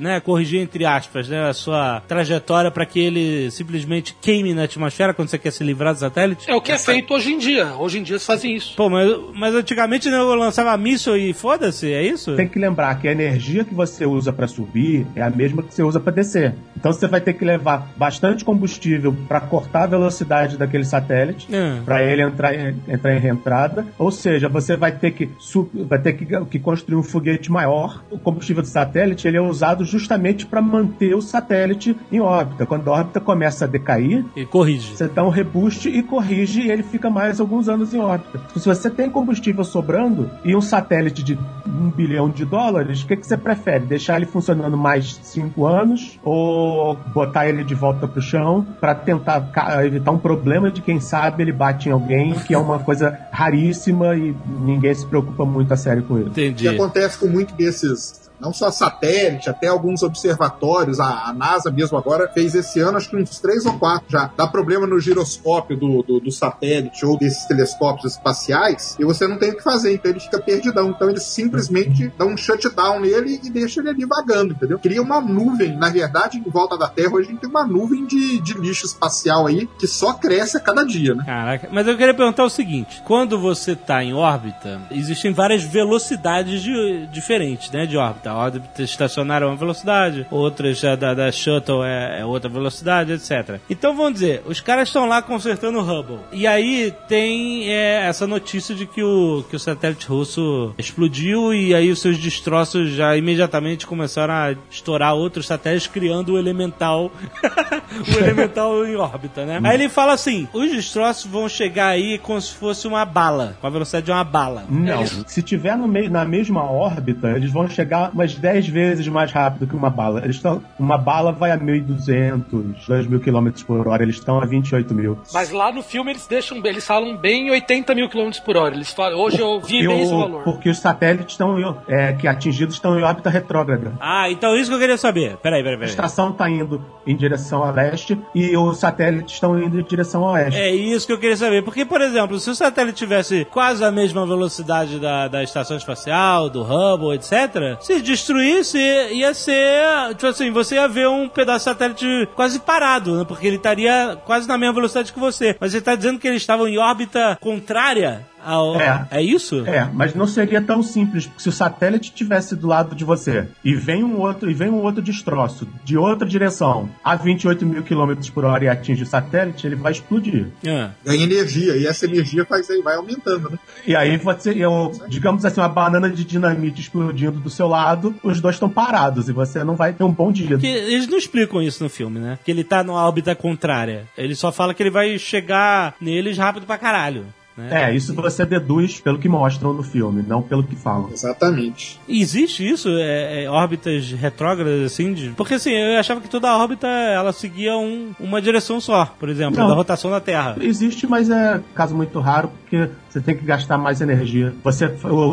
né, corrigir entre aspas, né, a sua trajetória para que ele simplesmente queime na atmosfera quando você quer se livrar do satélite? É o que é feito hoje em dia. Hoje em dia se fazem isso. Pô, mas, mas antigamente né, eu lançava míssil e foda-se, é isso? Tem que lembrar que a energia que você usa para subir é a mesma que você usa para descer. Então você vai ter que levar bastante combustível para cortar a velocidade daquele satélite, É. para ele entrar em, entrar em reentrada. Ou seja, você vai ter que vai ter que, que construir um foguete maior. O combustível do satélite ele é usado justamente para manter o satélite em órbita. Quando a órbita começa a decair, Ele corrige. você dá um reboost e corrige e ele fica mais alguns anos em órbita. Se você tem combustível sobrando e um satélite de um bilhão de dólares, o que, que você prefere? Deixar ele funcionando mais cinco anos ou botar ele de volta pro chão para tentar evitar um problema de quem sabe ele bate em alguém, que é uma coisa raríssima e ninguém se preocupa muito a sério com ele. O que Entendi. acontece com muito desses, não só satélite, até alguns observatórios, a, a NASA mesmo agora fez esse ano, acho que uns três ou quatro já. Dá problema no giroscópio do, do, do satélite ou desses telescópios espaciais e você não tem o que fazer, então ele fica perdidão. Então ele simplesmente dá um shutdown nele e deixa ele ali vagando, entendeu? Cria uma nuvem, na verdade, em volta da Terra, hoje a gente tem uma nuvem de, de lixo espacial aí que só cresce a cada dia, né? Caraca, mas eu queria perguntar o seguinte: quando você está em órbita, existem várias velocidades de- diferentes, né? De órbita. A órbita estacionária é uma velocidade, outras da, da shuttle é, é outra velocidade, etc. Então vamos dizer, os caras estão lá consertando o Hubble. E aí tem é, essa notícia de que o, que o satélite russo explodiu e aí os seus destroços já imediatamente começaram a estourar outros satélites, criando o elemental. o elemental em órbita, né? Aí ele fala assim: os destroços vão chegar aí como se fosse uma bala, com a velocidade de uma bala. Não, se tiver no meio, na mesma órbita, eles vão chegar umas 10 vezes mais rápido que uma bala. Eles estão, uma bala vai a 1.200, 2.000 km por hora, eles estão a 28 mil. Mas lá no filme eles deixam, eles falam bem 80 mil km por hora. Eles falam, hoje eu vi bem o- esse valor. Porque os satélites estão é, que atingidos estão em órbita retrógrada. Ah, então isso que eu queria saber. Peraí, peraí, A peraí. estação está indo em direção a leste e os satélites estão indo em direção a oeste. É isso que eu queria saber. Porque, por exemplo, se o satélite tivesse quase a mesma velocidade da, da estação espacial, do Hubble, etc., se destruísse, ia ser. Tipo assim, você ia ver um pedaço de satélite quase parado, né? Porque ele estaria quase na mesma velocidade que você. Mas você está dizendo que eles estavam em órbita contrária ao. É. é isso? É, mas não seria tão simples, porque se o satélite estivesse do lado de você e vem um outro e vem um outro destroço de outra direção a 28 mil quilômetros por hora e atinge o satélite, ele vai explodir. Ah. Ganha energia e essa energia faz vai aumentando, né? E aí você, eu, digamos assim, uma banana de dinamite explodindo do seu lado, os dois estão parados e você não vai ter um bom dia. Que eles não explicam isso no filme, né? Que ele tá numa órbita contrária. Ele só fala que ele vai chegar neles rápido pra caralho. Né? É, isso você deduz pelo que mostram no filme, não pelo que falam. Exatamente. E Existe isso? É, é, órbitas retrógradas, assim? De... Porque assim, eu achava que toda órbita ela seguia um- uma direção só, por exemplo, Não. da rotação da Terra. Existe, mas é caso muito raro, porque você tem que gastar mais energia. Você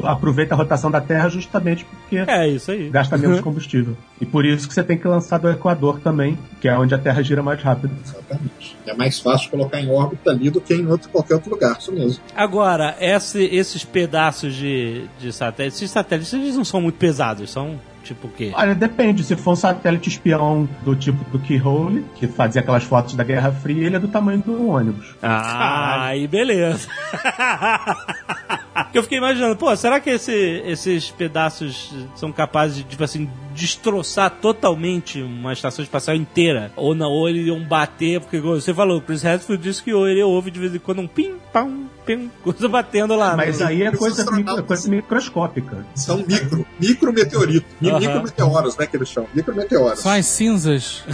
aproveita a rotação da Terra justamente porque É, isso aí. gasta menos combustível. E por isso que você tem que lançar do Equador também, que é onde a Terra gira mais rápido. Exatamente. É mais fácil colocar em órbita ali do que em outro, qualquer outro lugar, isso mesmo. Agora, esse- esses pedaços de, de satélites, esses satélites eles não são muito pesados, são tipo o quê? Olha, depende. Se for um satélite espião do tipo do Keyhole, que fazia aquelas fotos da Guerra Fria, ele é do tamanho do ônibus. Ah, aí beleza. Eu fiquei imaginando, pô, será que esse- esses pedaços são capazes de, tipo assim, destroçar totalmente uma estação espacial inteira? Ou não, ou eles iam bater, porque você falou, o Chris Hadfield disse que ele ouve de vez em quando um pim, pam, pim, coisa batendo lá. Mas no- aí é coisa, micro- coisa microscópica. São micro, micrometeoritos. Mi- Aham. Micrometeoros, né, que eles chamam. Micrometeoros. São as cinzas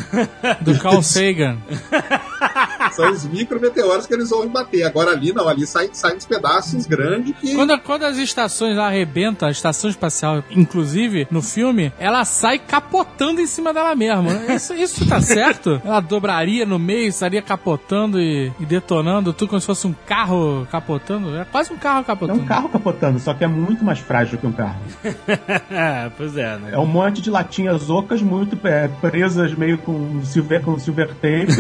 do Carl Sagan. São os micrometeoros que eles ouvem bater. Agora ali não, ali saem, saem uns pedaços grandes que. Quando, quando as estações lá arrebentam, a estação espacial, inclusive, no filme, ela sai capotando em cima dela mesma. Isso, isso tá certo? Ela dobraria no meio, estaria capotando e, e detonando, tudo como se fosse um carro capotando. É quase um carro É capotando. um carro capotando, só que é muito mais frágil que um carro. É, pois é, né? É um monte de latinhas ocas muito é, presas meio com silver, com silver tape.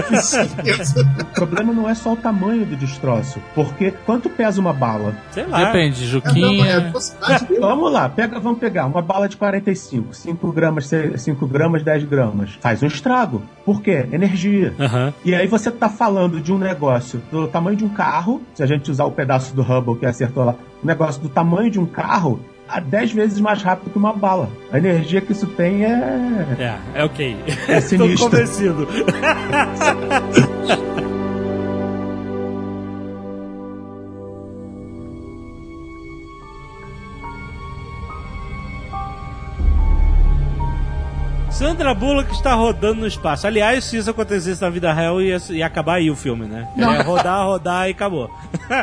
O problema não é só o tamanho do destroço, porque quanto pesa uma bala? Sei lá. Depende, É, Juquinha. a velocidade dele. Vamos lá, pega, vamos pegar uma bala de 45, 5 gramas, 5 gramas, 10 gramas. Faz um estrago. Por quê? Energia. Aham. E aí você tá falando de um negócio do tamanho de um carro, se a gente usar o pedaço do Hubble que acertou lá, um negócio do tamanho de um carro a 10 vezes mais rápido que uma bala. A energia que isso tem é. É, é ok. É sinistro. convencido. Sandra Bullock está rodando no espaço. Aliás, se isso acontecesse na vida real, ia, ia acabar aí o filme, né? Ia rodar, rodar e acabou.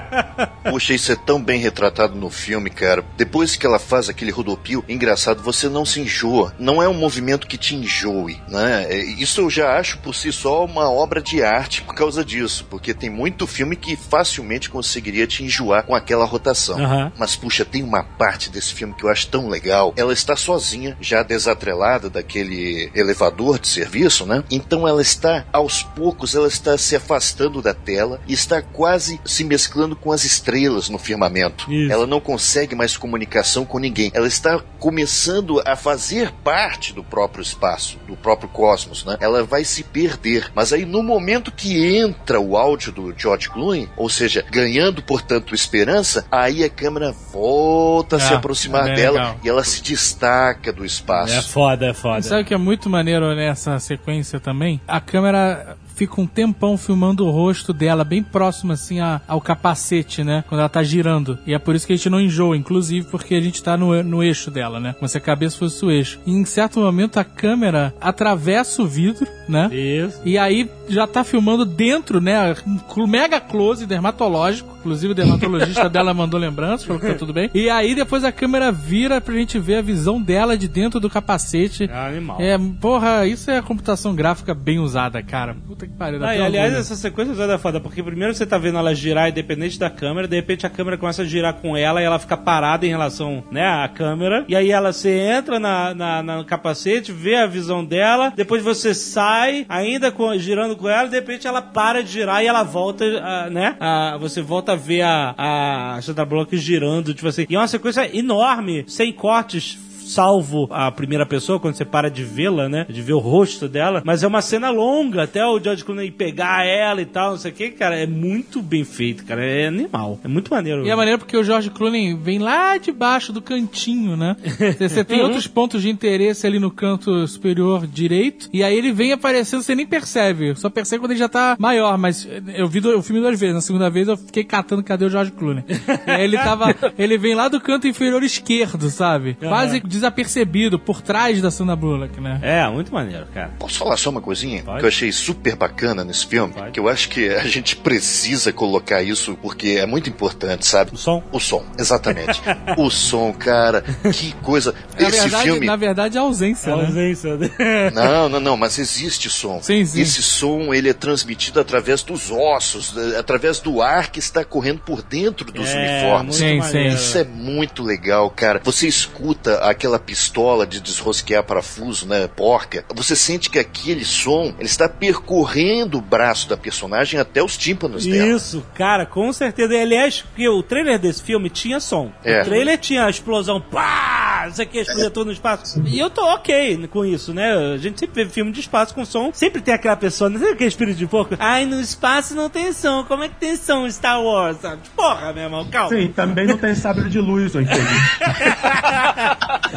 Puxa, isso é tão bem retratado no filme, cara. Depois que ela faz aquele rodopio, engraçado, você não se enjoa. Não é um movimento que te enjoe, né? É, Isso eu já acho por si só uma obra de arte por causa disso, porque tem muito filme que facilmente conseguiria te enjoar com aquela rotação. Aham. Mas puxa, tem uma parte desse filme que eu acho tão legal. Ela está sozinha, já desatrelada daquele elevador de serviço, né? Então ela está aos poucos, ela está se afastando da tela e está quase se mesclando com as estrelas no firmamento. Isso. Ela não consegue mais comunicação com ninguém. Ela está começando a fazer parte do próprio espaço, do próprio cosmos, né? Ela vai se perder. Mas aí no momento que entra o áudio do George Clooney, ou seja, ganhando portanto esperança, aí a câmera volta a se Ah, aproximar é dela legal. e ela se destaca do espaço. É foda, é foda. Sabe o que é muito maneiro nessa sequência também? A câmera fica um tempão filmando o rosto dela, bem próximo assim a- ao capacete, né? Quando ela tá girando. E é por isso que a gente não enjoa, inclusive porque a gente tá no, no eixo dela, né? Como se a cabeça fosse o eixo. E em certo momento a câmera atravessa o vidro, né? Isso. E aí já tá filmando dentro, né? Um mega close dermatológico. Inclusive o dermatologista dela mandou lembranças, falou que tá tudo bem. E aí depois a câmera vira pra gente ver a visão dela de dentro do capacete. É animal. É, porra, isso é computação gráfica bem usada, cara. Puta que pariu. Ah, e aliás, orgulho. essa sequência toda é foda, porque primeiro você tá vendo ela girar independente da câmera, de repente a câmera começa a girar com ela e ela fica parada em relação, né, à câmera. E aí ela você entra na, na, na- no capacete, vê a visão dela, depois você sai, ainda com- girando com ela, de repente ela para de girar e ela volta, a, né? a- você volta a ver a, a Sandra Bullock girando, tipo assim. E é uma sequência enorme, sem cortes salvo a primeira pessoa, quando você para de vê-la, né? De ver o rosto dela. Mas é uma cena longa, até o George Clooney pegar ela e tal, não sei o que, cara. É muito bem feito, cara. É animal. É muito maneiro. E é maneiro porque o George Clooney vem lá de baixo do cantinho, né? Você tem outros pontos de interesse ali no canto superior direito, e aí ele vem aparecendo, você nem percebe. Só percebe quando ele já tá maior, mas eu vi o filme duas vezes. Na segunda vez eu fiquei catando cadê o George Clooney. E aí ele tava. Ele vem lá do canto inferior esquerdo, sabe? Quase desapercebido por trás da Sandra Bullock, né? É, muito maneiro, cara. Posso falar só uma coisinha Pode. que eu achei super bacana nesse filme? Pode. Que eu acho que a gente precisa colocar isso porque é muito importante, sabe? O som? O som, exatamente. o som, cara, que coisa. Na Esse verdade, filme. na verdade, a ausência, A né? ausência. né? Não, não, não, mas existe som. Sim, sim. Esse som ele é transmitido através dos ossos, eh, através do ar que está correndo por dentro dos É, uniformes. muito Sim, maneiro. Isso é muito legal, cara. Você escuta aquela pistola de desrosquear parafuso, né, porca. Você sente que aquele som, ele está percorrendo o braço da personagem até os tímpanos dela. Isso, cara, com certeza. Aliás, porque o trailer desse filme tinha som. É. O trailer tinha a explosão, pá, isso aqui, explodia tudo no espaço. E eu tô ok com isso, né? A gente sempre vê filme de espaço com som. Sempre tem aquela pessoa, não sei aquele espírito de porco. Ai, no espaço não tem som. Como é que tem som Star Wars, sabe? Porra, meu irmão, calma. Sim, também não tem sabre de luz, ô infeliz.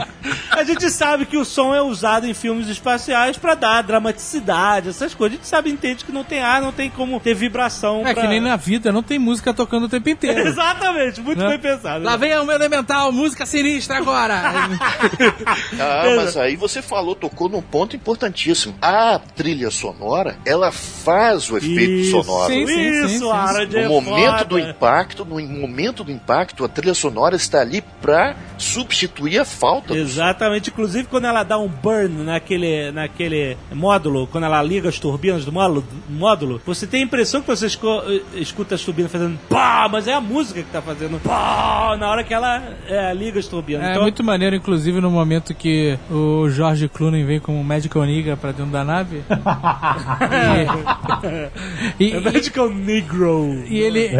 A gente sabe que o som é usado em filmes espaciais pra dar dramaticidade, essas coisas. A gente sabe, entende que não tem ar, não tem como ter vibração. É pra- que nem na vida, não tem música tocando o tempo inteiro. Exatamente, muito né? bem pensado. Lá vem o elemental, música sinistra agora. Ah, mas aí você falou, tocou num ponto importantíssimo. A trilha sonora, ela faz o efeito Isso, sonoro. sim, sim, Isso, sim, sim. No é momento foda. do impacto, no momento do impacto, a trilha sonora está ali pra substituir a falta. Do Exatamente, inclusive quando ela dá um burn naquele, naquele módulo, quando ela liga as turbinas do módulo, módulo, você tem a impressão que você esco- escuta as turbinas fazendo pá, mas é a música que tá fazendo pá na hora que ela é, liga as turbinas. É Então, muito maneiro, inclusive, no momento que o George Clooney vem como Magical Nigga pra dentro da nave. e, e, é Magical Negro. e ele.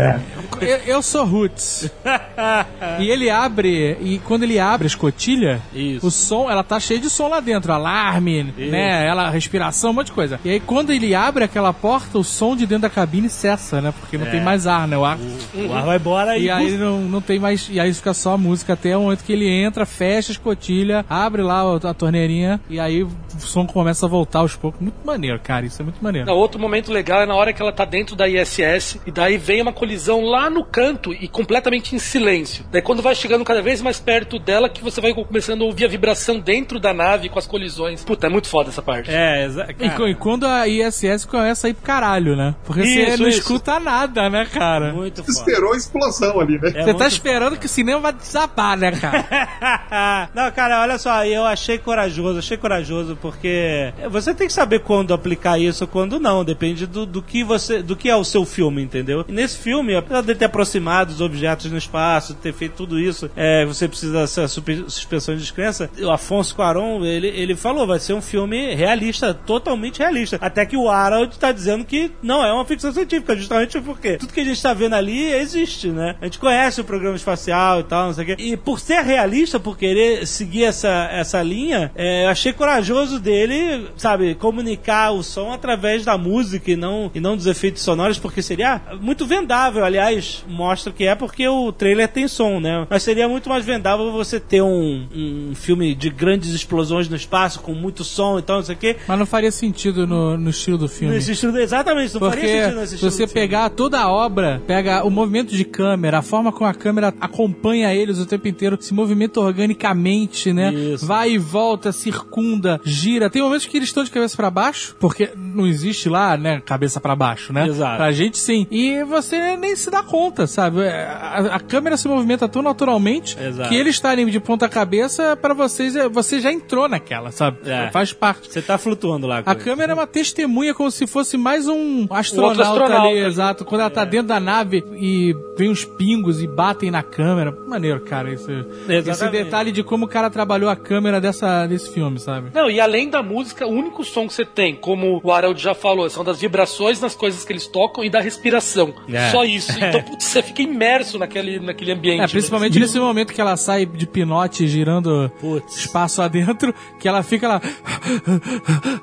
Eu, eu sou Roots. e ele abre. E quando ele abre a escotilha, Isso. o som, ela tá cheia de som lá dentro. Alarme, né? Ela, respiração, um monte de coisa. E aí quando ele abre aquela porta, o som de dentro da cabine cessa, né? Porque não tem mais ar, né? O ar. O ar vai embora E e, aí não, não tem mais. E aí fica só a música até o momento que ele entra, fecha a escotilha, abre lá a, a torneirinha e aí o som começa a voltar aos poucos. Muito maneiro, cara. Isso é muito maneiro. Não, outro momento legal é na hora que ela tá dentro da ISS e daí vem uma colisão lá no canto e completamente em silêncio. Daí quando vai chegando cada vez mais perto dela que você vai começando a ouvir a vibração dentro da nave com as colisões. Puta, é muito foda essa parte. É, exa- E, e quando a ISS começa a ir pro caralho, né? Porque você Isso, não isso. escuta nada, né, cara? muito foda. Esperou a explosão ali, né? É Você tá esperando que o cinema vai desabar, né, cara? não, cara, olha só, eu achei corajoso, achei corajoso porque você tem que saber quando aplicar isso, quando não, depende do, do que você, do que é o seu filme, entendeu? E nesse filme, apesar de ter aproximado os objetos no espaço, ter feito tudo isso, é, você precisa dessa suspensão de descrença. O Afonso Cuarón, ele, ele falou, vai ser um filme realista, totalmente realista. Até que o Harold tá dizendo que não é uma ficção científica, justamente porque tudo que a gente tá vendo ali existe, né? A gente conhece o programa espacial e tal, não sei o quê. E por ser realista, por querer seguir essa, essa linha, é, eu achei corajoso dele, sabe, comunicar o som através da música e não, e não dos efeitos sonoros, porque seria muito vendável. Aliás, mostra que é porque o trailer tem som, né? Mas seria muito mais vendável você ter um, um filme de grandes explosões no espaço, com muito som e tal, não sei o quê. Mas não faria sentido no, no estilo do filme. Nesse estilo, exatamente, não faria Porque sentido nesse se estilo você do filme. pegar toda a obra, pega o movimento de câmera, a forma como a câmera acompanha eles o tempo inteiro, se movimenta organicamente, né? Isso. Vai e volta, circunda, gira. Tem momentos que eles estão de cabeça pra baixo, porque não existe lá, né, cabeça pra baixo, né? Exato. Pra gente sim. E você nem se dá conta, sabe? É, A, a câmera se movimenta tão naturalmente Exato. que eles estarem de ponta cabeça pra vocês, é, você já entrou naquela, sabe? É. Faz parte. Você tá flutuando lá. A ele. câmera é uma testemunha como se fosse mais um astronauta, astronauta. ali, exato. Quando ela tá dentro da nave e vem uns pingos e batem na câmera. Maneiro, cara, esse, esse Exatamente. detalhe de como o cara trabalhou a câmera dessa, desse filme, sabe? Não, e além da música, o único som que você tem, como o Harold já falou, são das vibrações nas coisas que eles tocam e da respiração. É. Só isso. Então, putz, você fica imerso naquele, naquele ambiente. É, principalmente nesse momento que ela sai de pinote girando Putz. espaço adentro, que ela fica lá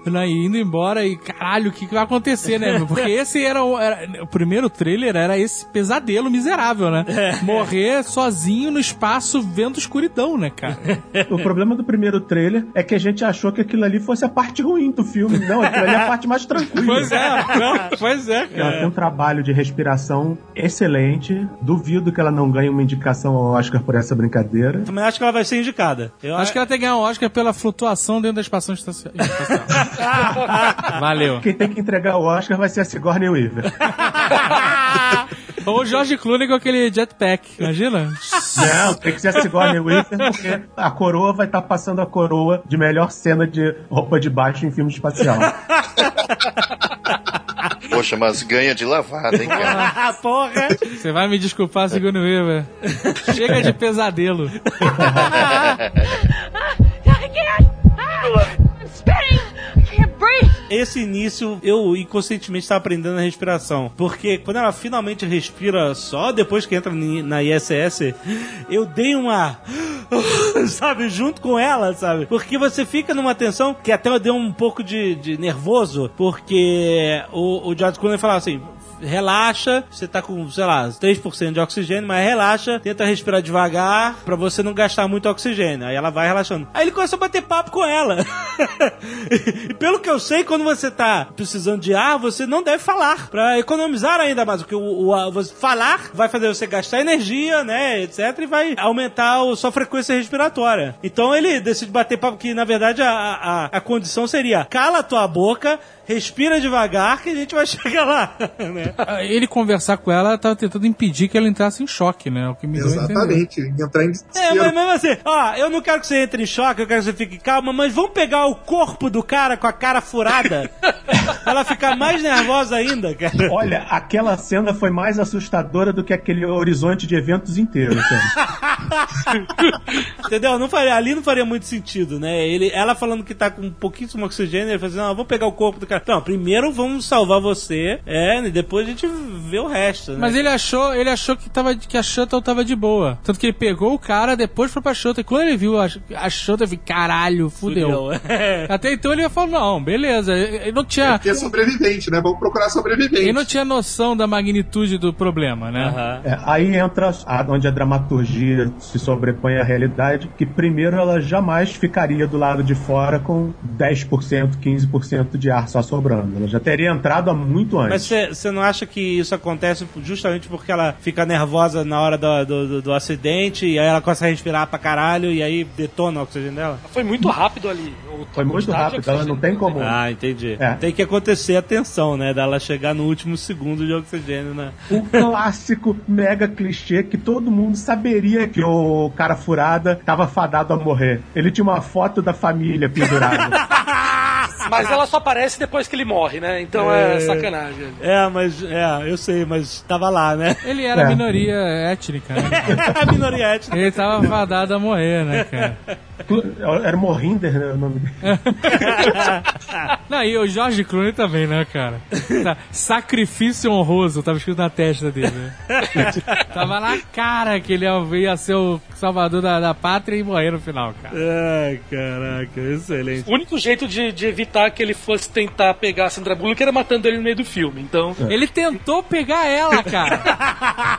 né, indo embora e caralho, o que, que vai acontecer, né? Porque esse era o, era- o primeiro trailer, era esse pesadelo miserável, né? Morrer sozinho no espaço vendo escuridão, né, cara? O problema do primeiro trailer é que a gente achou que aquilo ali fosse a parte ruim do filme. Não, aquilo ali é a parte mais tranquila. Pois é, não, pois é, Ela tem um trabalho de respiração excelente excelente. Duvido que ela não ganhe uma indicação ao Oscar por essa brincadeira. Também acho que ela vai ser indicada. Eu Acho que ela tem que ganhar um Oscar pela flutuação dentro da estação espacial. Valeu. Quem tem que entregar o Oscar vai ser a Sigourney Weaver. Ou o George Clooney com aquele jetpack, imagina? Não, tem que ser a Sigourney Weaver porque a coroa vai estar passando a coroa de melhor cena de roupa de baixo em filme espacial. Poxa, mas ganha de lavada, hein, cara? Ah, porra! Você vai me desculpar, segundo Weaver. Chega de pesadelo. Esse início, eu inconscientemente estava aprendendo a respiração. Porque quando ela finalmente respira só depois que entra na ISS, eu dei uma. Sabe, junto com ela, sabe? Porque você fica numa tensão que até eu dei um pouco de, de nervoso, porque o, o George Clooney falava assim. Relaxa, você tá com, sei lá, 3% de oxigênio, mas relaxa, tenta respirar devagar pra você não gastar muito oxigênio. Aí ela vai relaxando. Aí ele começa a bater papo com ela. e pelo que eu sei, quando você tá precisando de ar, você não deve falar pra economizar ainda mais, porque o, o você falar vai fazer você gastar energia, né, etc, e vai aumentar a sua frequência respiratória. Então ele decide bater papo que na verdade a, a, a condição seria cala tua boca, respira devagar que a gente vai chegar lá, né? Ele conversar com ela, tava tentando impedir que ela entrasse em choque, né? O que me. Exatamente. Entrar em É, desespero. mas mesmo assim, ó, eu não quero que você entre em choque, eu quero que você fique calma, mas vamos pegar o corpo do cara com a cara furada, pra ela ficar mais nervosa ainda, cara. Olha, aquela cena foi mais assustadora do que aquele horizonte de eventos inteiro. cara. Entendeu? Não faria, ali não faria muito sentido, né? Ele, ela falando que tá com pouquíssimo oxigênio, ele falou assim, não, vamos pegar o corpo do cara. Não, primeiro vamos salvar você, é, e depois a gente vê o resto, né? Mas ele achou, ele achou que, tava, que a Shuttle tava de boa. Tanto que ele pegou o cara, depois foi pra Shuttle. E quando ele viu a, a Shuttle, ele caralho, fudeu. É. Até então ele falou, não, beleza. Ele não tinha... Porque é sobrevivente, né? Vamos procurar sobrevivente. Ele não tinha noção da magnitude do problema, né? Aham. É, aí entra a- onde a dramaturgia se sobrepõe à realidade, que primeiro ela jamais ficaria do lado de fora com 10%, 15% de ar só sobrando. Ela já teria entrado há muito Mas antes. você não acha que isso acontece justamente porque ela fica nervosa na hora do, do, do- do acidente e aí ela começa a respirar pra caralho e aí detona o oxigênio dela? Foi muito rápido ali. O- Foi muito rápido, ela não tem como. Ah, entendi. É. Tem que acontecer a tensão, né? Dela chegar no último segundo de oxigênio, né? O clássico mega clichê que todo mundo saberia que o cara furada tava fadado a morrer. Ele tinha uma foto da família pendurada. Mas ela só aparece depois que ele morre, né? Então é, sacanagem. É, mas, é, eu sei, mas tava lá, né? Ele era É. minoria étnica, né? a minoria étnica. Ele tava fadado a morrer, né, cara? Era Morrinder, né, o nome dele. Não, e o George Clooney também, né, cara? Tá, Sacrifício honroso, tava escrito na testa dele, né? tava na cara que ele ia- ia ser o salvador da, da pátria e morrer no final, cara. Ai, caraca, excelente. O único jeito de, de evitar que ele fosse tentar pegar a Sandra Bullock era matando ele no meio do filme. Então, Ele tentou pegar ela, cara.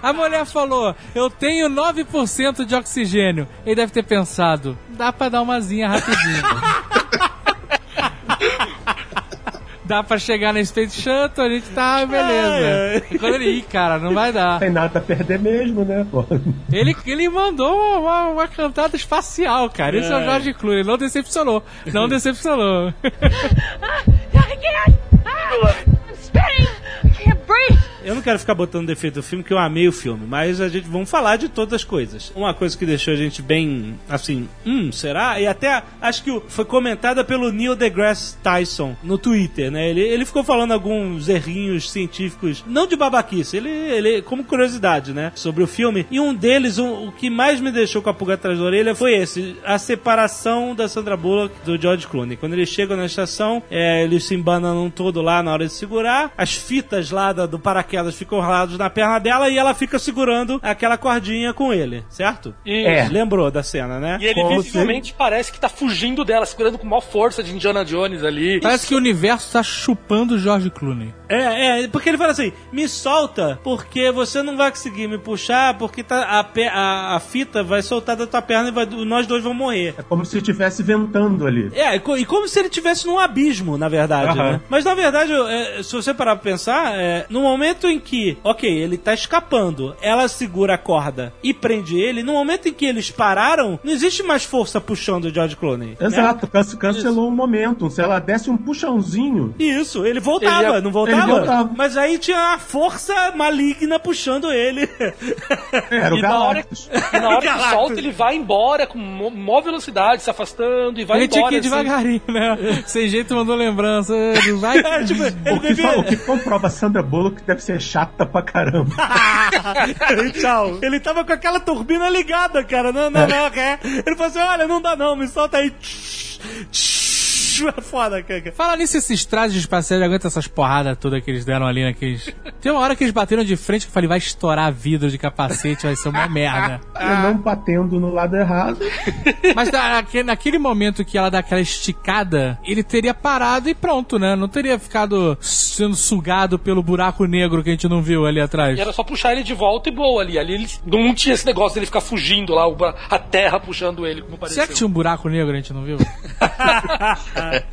A mulher falou: Eu tenho 9% de oxigênio. Ele deve ter pensado: dá pra dar umazinha rapidinho. Dá pra chegar na Space Shuttle, a gente tá, beleza. E quando ele, ih, cara, não vai dar. Tem nada a perder mesmo, né? Pô. Ele, ele mandou uma, uma cantada espacial, cara. Esse é o George Clooney. Não decepcionou. Não decepcionou. I can't. Ah, I'm spinning. I can't breathe. Eu não quero ficar botando defeito do filme, que eu amei o filme, mas a gente vamos falar de todas as coisas. Uma coisa que deixou a gente bem assim, hum, será? E até acho que foi comentada pelo Neil deGrasse Tyson no Twitter, né? Ele, ele ficou falando alguns errinhos científicos, não de babaquice, ele, ele como curiosidade, né? Sobre o filme. E um deles, um- o que mais me deixou com a pulga atrás da orelha foi esse: a separação da Sandra Bullock do George Clooney. Quando eles chegam na estação, é, eles se embananam todo lá na hora de segurar, as fitas lá da- do paraquedas ficam raladas na perna dela e ela fica segurando aquela cordinha com ele, certo? e, É. Lembrou da cena, né? e ele Como visivelmente parece que tá fugindo dela, segurando com maior força de Indiana Jones ali. Parece que o universo tá chupando o George Clooney. É, é, porque ele fala assim: me solta, porque você não vai conseguir me puxar, porque tá, a, pe- a, a fita vai soltar da tua perna e vai- nós dois vamos morrer. É como se estivesse ventando ali. É, e co- e como se ele tivesse num abismo, na verdade, Aham. né? Mas na verdade, é, se você parar pra pensar, é, no momento momento em que, ok, ele tá escapando, ela segura a corda e prende ele, no momento em que eles pararam, não existe mais força puxando o George Clooney. né? Exato, cance- cancelou um momento. Se ela desse um puxãozinho. Isso, ele voltava, Ele ia- não voltava? ele voltava. Mas aí tinha a força maligna puxando ele. Era o E na hora, Galactus. e na hora que solta, ele vai embora com maior velocidade, se afastando e vai ele tinha embora. que ir assim. devagarinho, né? Sem jeito mandou lembrança. Vai. É, tipo, ele O que, devia... o que comprova a Sandra Bullock deve ser chata pra caramba. Tchau. Ele tava com aquela turbina ligada, cara. Não, não, não, é. Ele falou assim: olha, não dá não, me solta aí. É foda, cara. Fala nisso, esses trajes espaciais aguentam essas porradas todas que eles deram ali naqueles. Tem uma hora que eles bateram de frente que eu falei, vai estourar vidro de capacete, vai ser uma merda. E não batendo no lado errado. Mas na- naque- naquele momento que ela dá aquela esticada, ele teria parado e pronto, né? Não teria ficado sendo sugado pelo buraco negro que a gente não viu ali atrás. E era só puxar ele de volta e boa ali. Ali ele não tinha esse negócio dele ficar fugindo lá, a terra puxando ele, como pareceu. Será que tinha um buraco negro a gente não viu?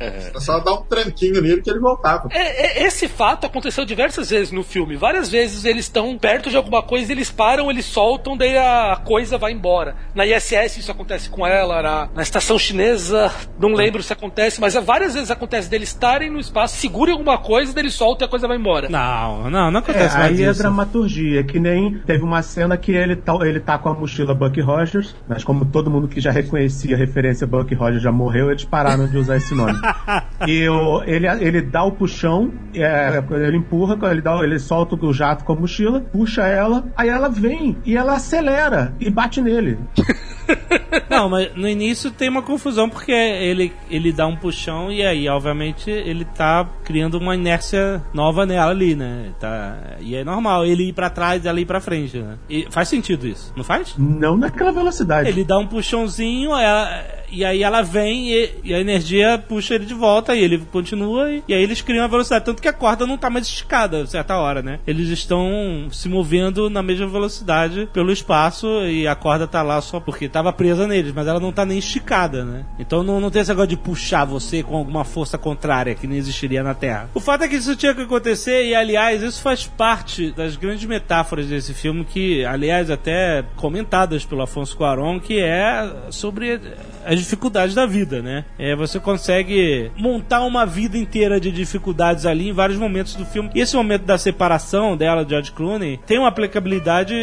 Era só dar um tranquinho nele que ele voltava. É, é, esse fato aconteceu diversas vezes no filme. Várias vezes eles estão perto de alguma coisa, eles param, eles soltam, daí a coisa vai embora. Na ISS isso acontece com ela, na, na estação chinesa, não lembro se acontece, mas é várias vezes acontece deles estarem no espaço, segurem alguma coisa, daí eles soltam e a coisa vai embora. Não, não, não É, acontece mais aí é isso. dramaturgia, que nem teve uma cena que ele tá, ele tá com a mochila Buck Rogers, mas como todo mundo que já reconhecia a referência Buck Rogers já morreu, eles pararam de usar esse nome. e o, ele, ele dá o puxão, é, ele empurra, ele, dá, ele solta o jato com a mochila, puxa ela, aí ela vem e ela acelera e bate nele. Não, mas no início tem uma confusão porque ele, ele dá um puxão e aí, obviamente, ele tá criando uma inércia nova nela ali, né? Tá, e é normal ele ir pra trás e ela ir pra frente, né? E faz sentido isso, não faz? Não naquela velocidade. Ele dá um puxãozinho, ela- e aí ela vem e, e a energia puxa ele de volta e ele continua e, e aí eles criam a velocidade. Tanto que a corda não tá mais esticada a certa hora, né? Eles estão se movendo na mesma velocidade pelo espaço e a corda tá lá só porque tava presa neles, mas ela não tá nem esticada, né? Então não, não tem esse negócio de puxar você com alguma força contrária que não existiria na Terra. O fato é que isso tinha que acontecer e, aliás, isso faz parte das grandes metáforas desse filme que, aliás, até comentadas pelo Afonso Cuarón, que é sobre as dificuldades da vida, né? É, você consegue montar uma vida inteira de dificuldades ali em vários momentos do filme. E esse momento da separação dela, de George Clooney, tem uma aplicabilidade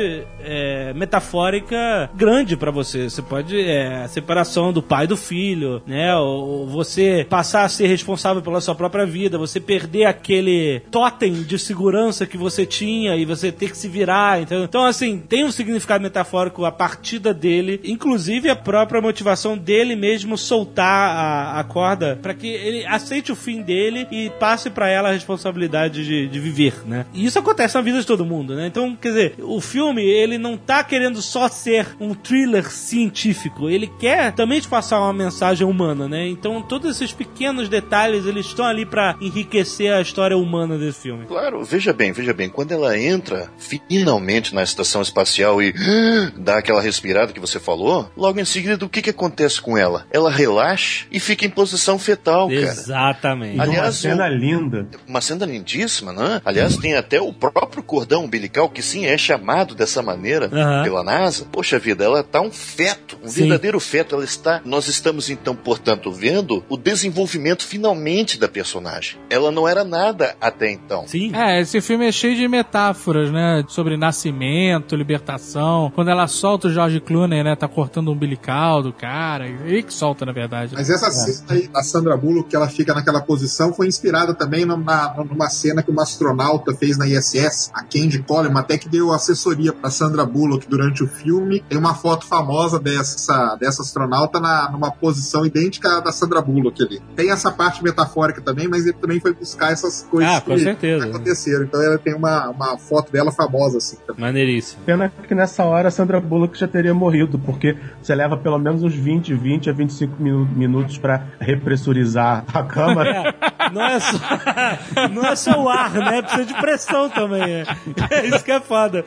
é, metafórica grande pra você. Você pode é, a separação do pai e do filho, né? Ou, ou você passar a ser responsável pela sua própria vida, você perder aquele totem de segurança que você tinha e você ter que se virar. Então, então assim, tem um significado metafórico a partida dele, inclusive a própria motivação dele mesmo soltar a, a corda para que ele aceite o fim dele e passe pra ela a responsabilidade de, de viver, né? E isso acontece na vida de todo mundo, né? Então, quer dizer, o filme, ele não tá querendo só ser um thriller científico, ele quer também te passar uma mensagem humana, né? Então, todos esses pequenos detalhes, eles estão ali pra enriquecer a história humana desse filme. Claro, veja bem, veja bem, quando ela entra finalmente na estação espacial e dá aquela respirada que você falou, logo em seguida o que, que acontece com ela? Ela relaxa e fica em posição fetal, cara. Exatamente. E uma cena o- linda. Uma cena lindíssima, né? Aliás, tem até o próprio cordão umbilical, que sim é chamado dessa maneira pela NASA. Poxa vida, ela tá um feto, um Sim. verdadeiro feto. Ela está. Nós estamos então, portanto, vendo o desenvolvimento finalmente da personagem. Ela não era nada até então. Sim. É, esse filme é cheio de metáforas, né? Sobre nascimento, libertação. Quando ela solta o George Clooney, né? Tá cortando o umbilical do cara. Ele que solta, na verdade. Mas essa cena aí da Sandra Bullock, que ela fica naquela posição, foi inspirada também numa, numa cena que uma astronauta fez na ISS, a Candy Coleman, até que deu assessoria pra Sandra Bullock durante o filme. Tem uma foto famosa dessa, dessa astronauta na, numa posição idêntica à da Sandra Bullock ali. Tem essa parte metafórica também, mas ele também foi buscar essas coisas Ah, com que certeza. aconteceram. Então ela tem uma, uma foto dela famosa assim também. Maneiríssimo. Pena que nessa hora a Sandra Bullock já teria morrido, porque você leva pelo menos uns 20, 20 a 25 minu- minutos pra repressurizar a câmara. Não é só, não é só o ar, né? Precisa de pressão também. É, é isso que é foda.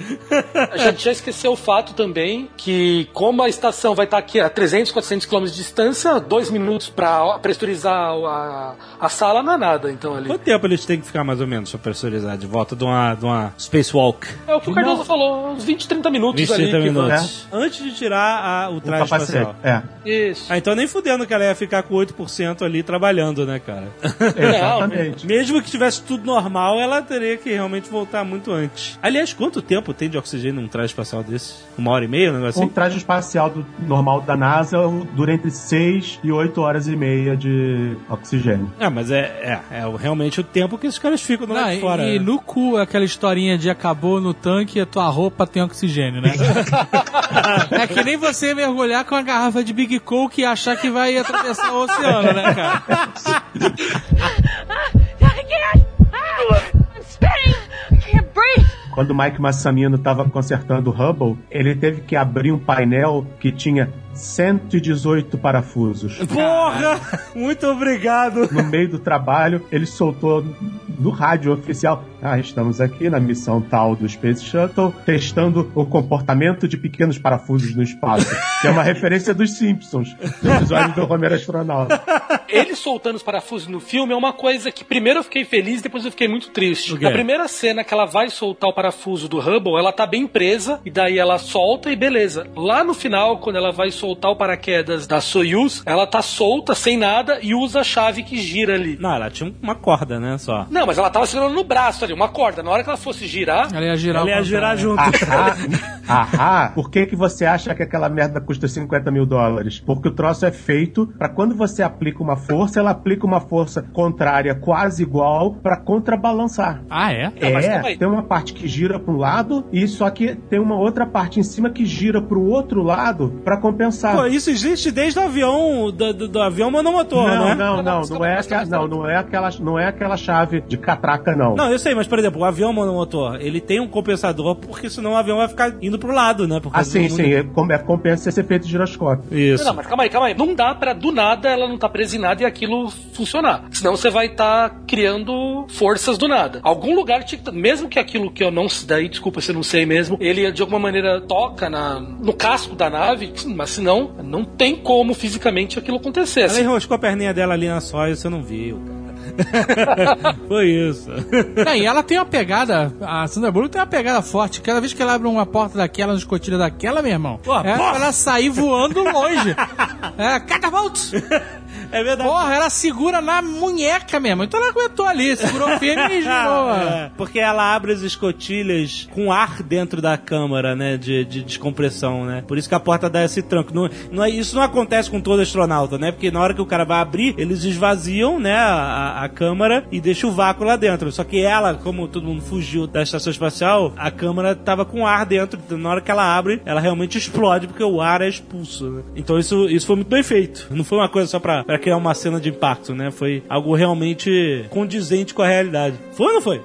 A gente já esqueceu o fato também que, como a estação vai estar aqui a 300, 400 km de distância, dois minutos pra pressurizar a, a sala não é nada, então ali. Quanto tempo eles têm que ficar mais ou menos pra pressurizar de volta de uma, de uma spacewalk? É o que o Cardoso falou, uns 20, 30 minutos 20, ali. 30 que vai- minutos. Antes de tirar a- o O traje capacete. espacial. É. Isso. Ah, então nem fudendo que ela ia ficar com 8% ali trabalhando, né, cara? Exatamente. Mesmo que tivesse tudo normal, ela teria que realmente voltar muito antes. Aliás, quanto tempo tem de oxigênio num traje espacial desse? Uma hora e meia, um negócio Um assim? traje espacial do- normal da NASA dura entre 6 e 8 horas e meia de oxigênio. Ah, mas é, é, é realmente o tempo que esses caras ficam do Não, lado de fora. e né? no cu aquela historinha de acabou no tanque e a tua roupa tem oxigênio, né? é que nem você mergulhar com a garrafa de Big Coke e achar que vai atravessar o oceano, né, cara? Ah, breathe. Quando o Mike Massamino estava consertando o Hubble, ele teve que abrir um painel que tinha 118 parafusos. Porra! Muito obrigado! No meio do trabalho, ele soltou no rádio oficial: Ah, estamos aqui na missão tal do Space Shuttle, testando o comportamento de pequenos parafusos no espaço. que é uma referência dos Simpsons, do episódio do Homer Astronauta. Ele soltando os parafusos no filme é uma coisa que primeiro eu fiquei feliz, depois eu fiquei muito triste. Na primeira cena que ela vai soltar o parafuso do Hubble, ela tá bem presa, e daí ela solta e beleza. Lá no final, quando ela vai soltar o paraquedas da Soyuz, ela tá solta, sem nada, e usa a chave que gira ali. Não, ela tinha uma corda, né, só. Não, mas ela tava segurando no braço ali, uma corda. Na hora que ela fosse girar, Ela ia girar Ela ia girar contrário. junto. Ahá, ahá, por que, que você acha que aquela merda custa 50 mil dólares? Porque o troço é feito pra quando você aplica uma força, ela aplica uma força contrária quase igual pra contrabalançar. Ah, é? Não, É, aí. tem uma parte que gira para um lado e só que tem uma outra parte em cima que gira para o outro lado pra compensar. Pô, isso existe desde o avião, do, do, do avião monomotor, não, né? não, não, não é, aquela, não, não é aquela, não é aquela chave de catraca não. Não, eu sei, mas por exemplo, o avião monomotor, ele tem um compensador, porque senão o avião vai ficar indo pro lado, né? Por Ah, sim, do- sim, é, com- é, compensa esse efeito de giroscópio. Isso. Não, mas calma aí, calma aí. Não dá pra, do nada, ela não tá presa em nada e aquilo funcionar. Senão você vai estar criando forças do nada. Algum lugar tinha que. tá- Mesmo que aquilo que eu não. Daí, desculpa se eu não sei mesmo. Ele de alguma maneira toca na, no casco da nave. Mas senão, não tem como fisicamente aquilo acontecer. Ela enroscou a perninha dela ali na soia, você não viu, cara. Foi isso. Não, e ela tem uma pegada, a Sandra Bullock tem uma pegada forte. Cada vez que ela abre uma porta daquela, na escotilha daquela, meu irmão, Pô, é ela sair voando longe. É, catapult! É verdade. Porra, ela segura na munheca mesmo. Então ela aguentou ali, segurou firme e girou. É, porque ela abre as escotilhas com ar dentro da câmara, né? De, de descompressão, né? Por isso que a porta dá esse tranco. Não, não é, isso não acontece com todo astronauta, né? Porque na hora que o cara vai abrir, eles esvaziam, né? A, a, câmara e deixam o vácuo lá dentro. Só que ela, como todo mundo fugiu da estação espacial, a câmara tava com ar dentro. Então na hora que ela abre, ela realmente explode porque o ar é expulso, né? Então isso, isso foi muito bem feito. Não foi uma coisa só pra, pra criar uma cena de impacto, né? Foi algo realmente condizente com a realidade. Foi ou não foi?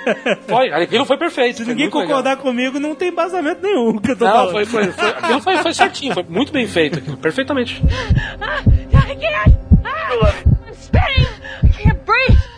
foi, aquilo foi perfeito. Se foi ninguém muito legal. concordar comigo, não tem embasamento nenhum que eu tô Não, falando. foi, foi, foi, aquilo foi, foi certinho, foi muito bem feito aquilo, perfeitamente. Ah. Ah.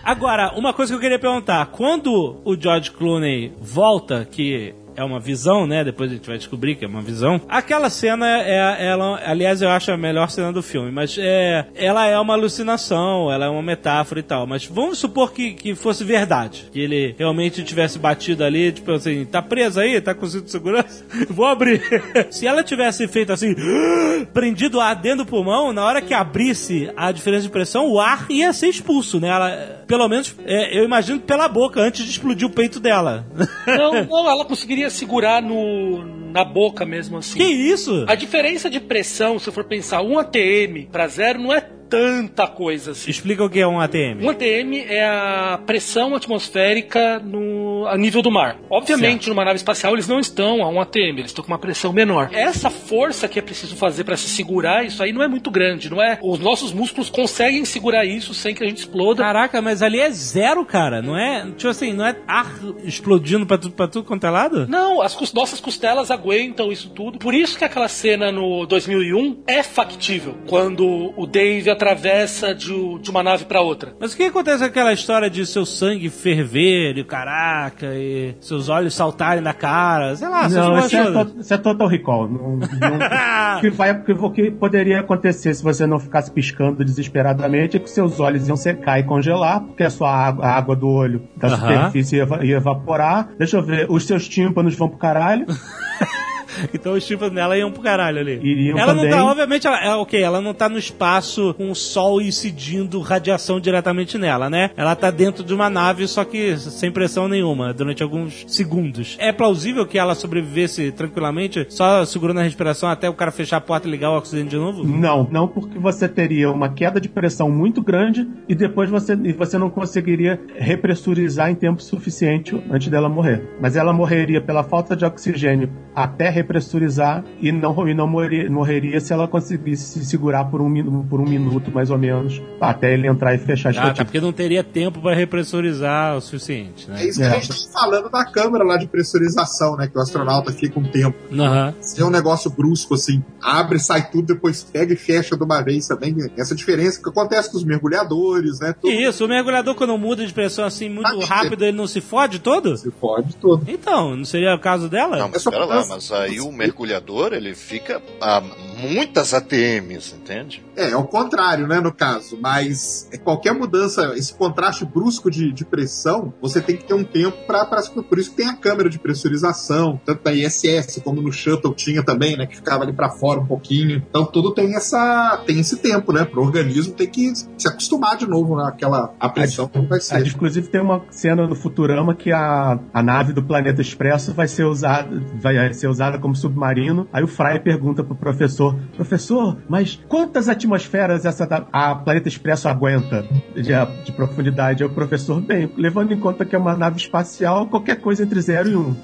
Agora, uma coisa que eu queria perguntar: quando o George Clooney volta, que é uma visão, né? Depois a gente vai descobrir que é uma visão. Aquela cena é, ela, aliás, eu acho a melhor cena do filme, mas é, ela é uma alucinação, ela é uma metáfora e tal. Mas vamos supor que, que fosse verdade, que ele realmente tivesse batido ali, tipo assim, tá preso aí, tá com cinto de segurança, vou abrir. Se ela tivesse feito assim, prendido o ar dentro do pulmão, na hora que abrisse a diferença de pressão, o ar ia ser expulso, né? Ela, pelo menos, é, eu imagino pela boca, antes de explodir o peito dela. Não, não, ela conseguiria segurar no, na boca mesmo assim. Que isso? A diferença de pressão, se for pensar, 1 atm para zero não é tanta coisa assim. Explica o que é um ATM. Um ATM é a pressão atmosférica no, a nível do mar. Obviamente, numa nave espacial, eles não estão a um ATM, eles estão com uma pressão menor. Essa força que é preciso fazer para se segurar, isso aí não é muito grande, não é? Os nossos músculos conseguem segurar isso sem que a gente exploda. Caraca, mas ali é zero, cara. Não é. Tipo assim, não é ar explodindo pra tudo, pra tudo quanto é lado? Não, as nossas costelas aguentam isso tudo. Por isso que aquela cena no 2001 é factível. Quando o Dave atravessa de, de uma nave para outra. Mas o que acontece com aquela história de seu sangue ferver e caraca, e seus olhos saltarem na cara? Sei lá, não, isso é, to- isso é Total Recall. Não, não- o, que vai, o que poderia acontecer se você não ficasse piscando desesperadamente é que seus olhos iam secar e congelar, porque a sua água, a água do olho da Aham. superfície ia, ia evaporar. Deixa eu ver, os seus tímpanos vão pro caralho. Então os tímpanos dela iam pro caralho ali. Iriam ela também. não tá, obviamente, ela, é, ok, ela não tá no espaço com o sol incidindo radiação diretamente nela, né? Ela tá dentro de uma nave, só que sem pressão nenhuma, durante alguns segundos. É plausível que ela sobrevivesse tranquilamente, só segurando a respiração até o cara fechar a porta e ligar o oxigênio de novo? Não, não porque você teria uma queda de pressão muito grande e depois você, você não conseguiria repressurizar em tempo suficiente antes dela morrer. Mas ela morreria pela falta de oxigênio até repressurizar e não, e não morrer- morreria se ela conseguisse se segurar por um, por um minuto mais ou menos até ele entrar e fechar as Ah, tá, porque não teria tempo pra repressurizar o suficiente, né? É isso que a gente tá falando da câmera lá de pressurização, né? Que o astronauta fica um tempo. Aham. Se é um negócio brusco, assim, abre, sai tudo, depois pega e fecha de uma vez também. Essa diferença que acontece com os mergulhadores, né? Que isso, o mergulhador quando muda de pressão assim muito rápido, ele não se fode todo? Se fode todo. Então, não seria o caso dela? Não, mas pera lá, mas aí o mergulhador ele fica a muitas ATMs, entende? É, é o contrário, né, no caso. Mas é, qualquer mudança, esse contraste brusco de, de pressão, você tem que ter um tempo para. Por isso que tem a câmera de pressurização, tanto da ISS como no Shuttle tinha também, né, que ficava ali para fora um pouquinho. Então tudo tem essa tem esse tempo, né, pro organismo ter que se acostumar de novo naquela a pressão como vai ser. inclusive tem uma cena no Futurama que a, a nave do Planeta Expresso vai ser usada vai ser usada como submarino. Aí o Fry pergunta pro professor: Professor, mas quantas atmosferas essa a Planeta Expresso aguenta de, de profundidade? Aí o professor, bem, levando em conta que é uma nave espacial, qualquer coisa entre 0 e 1. Um.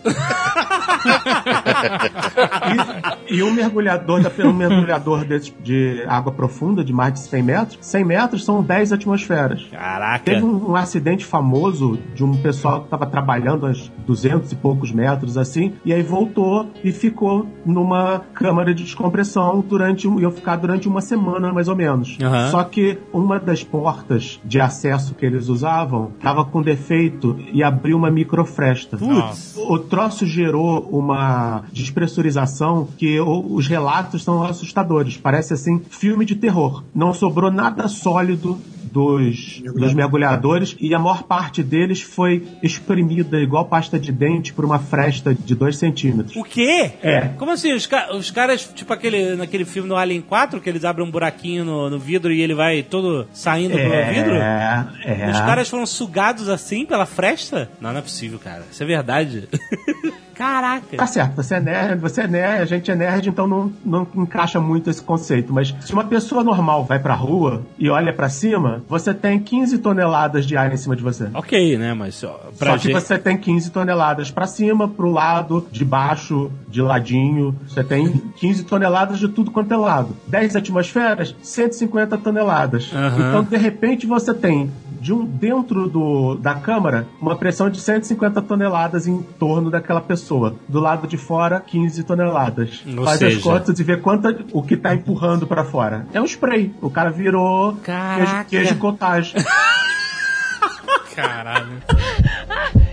e, um mergulhador, da, um mergulhador desse de água profunda, de mais de 100 metros, 100 metros são 10 atmosferas. Caraca. Teve um, um acidente famoso de um pessoal que estava trabalhando a uns 200 e poucos metros assim, e aí voltou e ficou numa câmara de descompressão durante ia ficar durante uma semana mais ou menos. Aham. Só que uma das portas de acesso que eles usavam estava com defeito e abriu uma microfresta. Putz. O troço gerou uma despressurização que o- os relatos são assustadores. Parece assim filme de terror. Não sobrou nada sólido dos, dos mergulhadores e a maior parte deles foi espremida igual pasta de dente por uma fresta de 2 centímetros. O quê? É. Como assim? Os, ca- os caras, tipo aquele, naquele filme do Alien 4, que eles abrem um buraquinho no, no vidro e ele vai todo saindo pelo vidro? É, é. Os caras foram sugados assim pela fresta? Não, não é possível, cara. Isso é verdade. Caraca. Tá certo, você é nerd, você é nerd, a gente é nerd, então não, não encaixa muito esse conceito. Mas se uma pessoa normal vai pra rua e olha pra cima, você tem 15 toneladas de ar em cima de você. Ok, né? Mas ó, pra Só que gente... você tem 15 toneladas pra cima, pro lado, de baixo, de ladinho. Você tem 15 toneladas de tudo quanto é lado. 10 atmosferas, 150 toneladas. Aham. Então, de repente, você tem de um dentro do, da câmara uma pressão de 150 toneladas em torno daquela pessoa. Do lado de fora, 15 toneladas. Ou Faz seja- as contas e vê quanta o que tá empurrando pra fora. É um spray. O cara virou queijo, Caraca. queijo cottage. Caralho.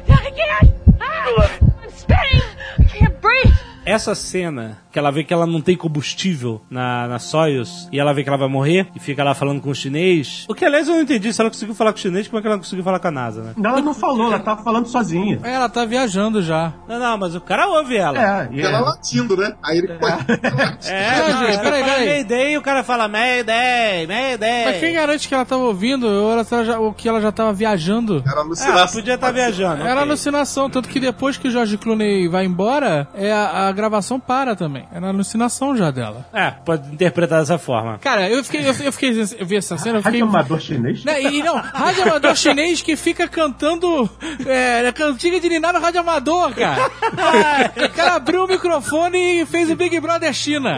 I can't. Ah, I'm spinning. I can't breathe. Essa cena, que ela vê que ela não tem combustível na, na Soyuz, e ela vê que ela vai morrer, e fica lá falando com o chinês. O que, aliás, eu não entendi. Se ela conseguiu falar com o chinês, como é que ela conseguiu falar com a NASA, né? Não, ela não falou, ela tava falando sozinha. É, ela tá viajando já. Não, não, mas o cara ouve ela. É, e Ela é. latindo, né? Aí ele pode. É, Não, gente, ela peraí, fala peraí. Mayday e o cara fala Mayday, Mayday. Mas quem garante que ela tava ouvindo ou, ela já- ou que ela já tava viajando? Era Ah, ela alucinação. podia estar viajando. Era ok. alucinação, tanto que depois que o George Clooney vai embora, é a, a gravação para também. Era alucinação já dela. É, pode interpretar dessa forma. Cara, eu fiquei, eu, eu fiquei, eu vi essa cena, fiquei... Rádio amador chinês? Né, e não, rádio amador chinês que fica cantando é, cantiga de Niná no rádio amador, cara. Ah, o cara abriu o microfone e fez o Big Brother China.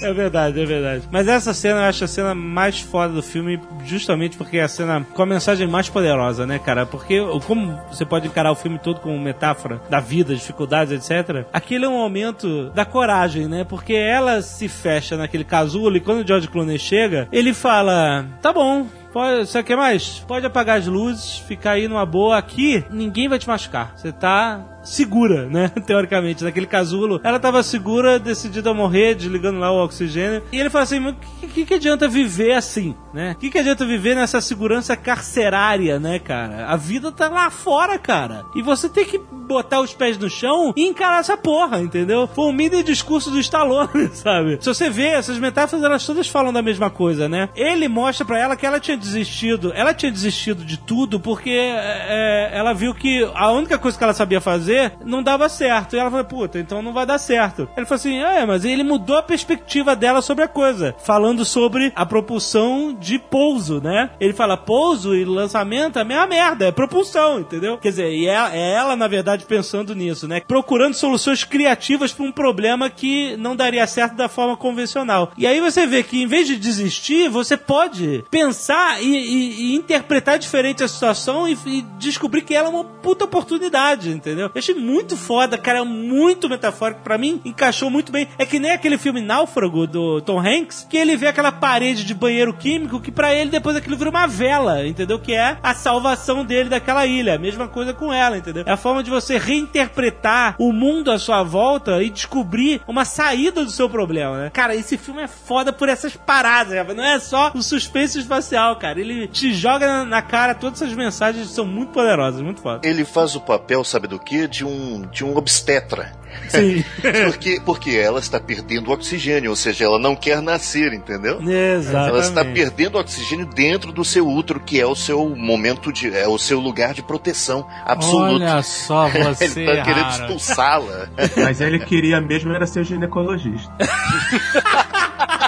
É verdade, é verdade. Mas essa cena eu acho a cena mais foda do filme, justamente porque é a cena com a mensagem mais poderosa, né, cara? Porque como você pode encarar o filme todo como metáfora da vida, dificuldades, etc. Aquele é um momento da coragem, né? Porque ela se fecha naquele casulo e quando o George Clooney chega, ele fala: tá bom, Pode, você quer mais? Pode apagar as luzes, ficar aí numa boa. Aqui, ninguém vai te machucar. Você tá segura, né? Teoricamente, naquele casulo. Ela tava segura, decidida a morrer, desligando lá o oxigênio. E ele fala assim: o que, que, que, adianta viver assim, né? O que, que adianta viver nessa segurança carcerária, né, cara? A vida tá lá fora, cara. E você tem que botar os pés no chão e encarar essa porra, entendeu? Foi um mini discurso do Stallone, sabe? Se você vê, essas metáforas, elas todas falam da mesma coisa, né? Ele mostra para ela que ela tinha desistido, ela tinha desistido de tudo porque é, ela viu que a única coisa que ela sabia fazer não dava certo. E ela falou, puta, então não vai dar certo. Ele falou assim, é, mas ele mudou a perspectiva dela sobre a coisa, falando sobre a propulsão de pouso, né? Ele fala, pouso e lançamento é a mesma merda, é propulsão, entendeu? Quer dizer, e é, é ela, na verdade, pensando nisso, né? Procurando soluções criativas para um problema que não daria certo da forma convencional. E aí você vê que em vez de desistir, você pode pensar e, e, e interpretar diferente a situação e, e, descobrir que ela é uma puta oportunidade, entendeu? Eu achei muito foda, cara, muito metafórico. para mim, encaixou muito bem. É que nem aquele filme Náufrago do Tom Hanks, que ele vê aquela parede de banheiro químico que para ele depois aquilo vira uma vela, entendeu? Que é a salvação dele daquela ilha. A mesma coisa com ela, entendeu? É a forma de você reinterpretar o mundo à sua volta e descobrir uma saída do seu problema, né? Cara, esse filme é foda por essas paradas, rapaz. Não é só o suspense espacial, cara. Ele te joga na, cara todas essas mensagens são muito poderosas, muito foda. Ele faz o papel, sabe do que? De um, de um obstetra. Sim. porque, porque ela está perdendo oxigênio, ou seja, ela não quer nascer, entendeu? Exatamente. Ela está perdendo oxigênio dentro do seu útero, que é o seu momento de. é o seu lugar de proteção absoluto. Olha só você. ele está querendo expulsá-la. Mas ele queria mesmo era ser ginecologista.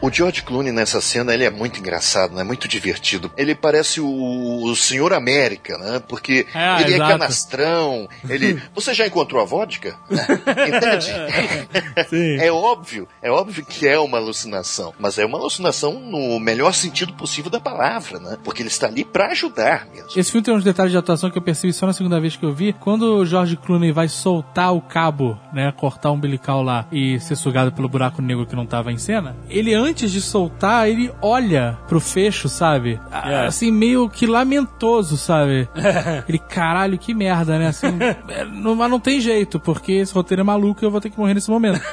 O George Clooney nessa cena, ele é muito engraçado, né? Muito divertido. Ele parece o, o Senhor América, né? Porque É, ele exato. é canastrão, ele... Você já encontrou a vodka? Entende? Sim. É óbvio, é óbvio que é uma alucinação, mas é uma alucinação no melhor sentido possível da palavra, né? Porque ele está ali pra ajudar mesmo. Esse filme tem uns detalhes de atuação que eu percebi só na segunda vez que eu vi. Quando o George Clooney vai soltar o cabo, né, cortar o umbilical lá e ser sugado pelo buraco negro que não tava em cena, ele antes de soltar, ele olha pro fecho, sabe? Ah, É. Assim, meio que lamentoso, sabe? ele, caralho, que merda, né? Assim, é, não, mas não tem jeito, porque esse roteiro é maluco e eu vou ter que morrer nesse momento.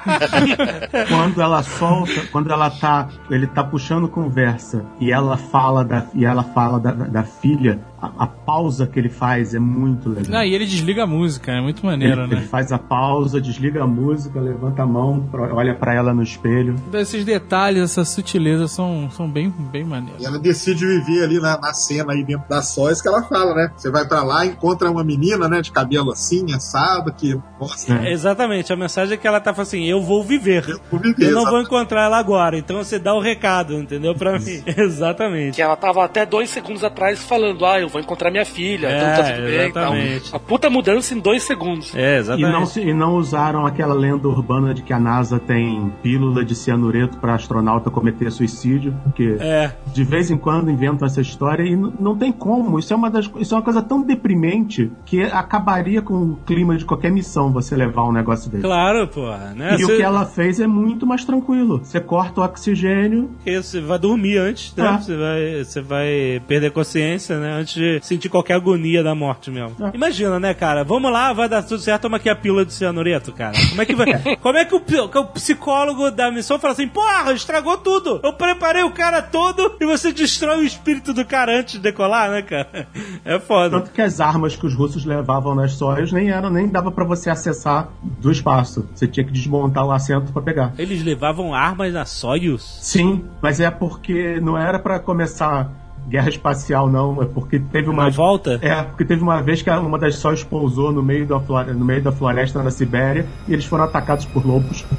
quando ela solta, quando ela tá, ele tá puxando conversa e ela fala da, e ela fala da- da filha, a, a pausa que ele faz é muito legal. Ah, e ele desliga a música, é muito maneiro, ele, né? ele faz a pausa, desliga a música, levanta a mão, olha pra ela no espelho. Esses detalhes, essas sutilezas são, são bem, bem maneiros. E ela decide viver ali na, na cena aí dentro da sóis que ela fala, né? Você vai pra lá, encontra uma menina, né, de cabelo assim, assado, que, nossa, É. Exatamente, a mensagem é que ela tá falando assim: eu vou viver. Eu, vou viver. não vou encontrar ela agora. Então você dá o recado, entendeu? Pra mim. Exatamente. Que ela tava até dois segundos atrás falando, ah, eu vou encontrar minha filha, É, então tá tudo bem e tal. exatamente. A puta mudança em dois segundos. É, E exatamente. não, se- e não usaram aquela lenda urbana de que a NASA tem pílula de cianureto para astronauta cometer suicídio, porque É. de vez em quando inventam essa história e não tem como. Isso é uma das, isso é uma coisa tão deprimente que acabaria com o clima de qualquer missão você levar um negócio desse. Claro, porra. Né? E o Você- que ela fez é muito mais tranquilo. Você corta o oxigênio, Porque você vai dormir antes, né? É. Você, vai, você vai perder consciência, né? Antes de sentir qualquer agonia da morte mesmo. É. Imagina, né, cara? Vamos lá, vai dar tudo certo, toma aqui a pílula de cianureto, cara. Como é que vai? Como é que o, que o psicólogo da missão fala assim, porra, estragou tudo! Eu preparei o cara todo e você destrói o espírito do cara antes de decolar, né, cara? É foda. tanto que as armas que os russos levavam nas sóias nem eram, nem dava pra você acessar do espaço. Você tinha que desmontar o assento pra pegar. Eles levavam armas na Soyuz? Sim, mas é porque não era pra começar guerra espacial, não. É porque teve uma. Uma volta? É, porque teve uma vez que uma das sóis pousou no meio, da flore- no meio da floresta na Sibéria e eles foram atacados por lobos.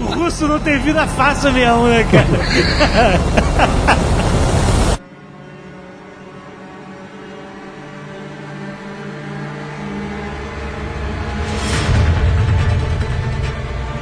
O russo não tem vida fácil mesmo, né, cara?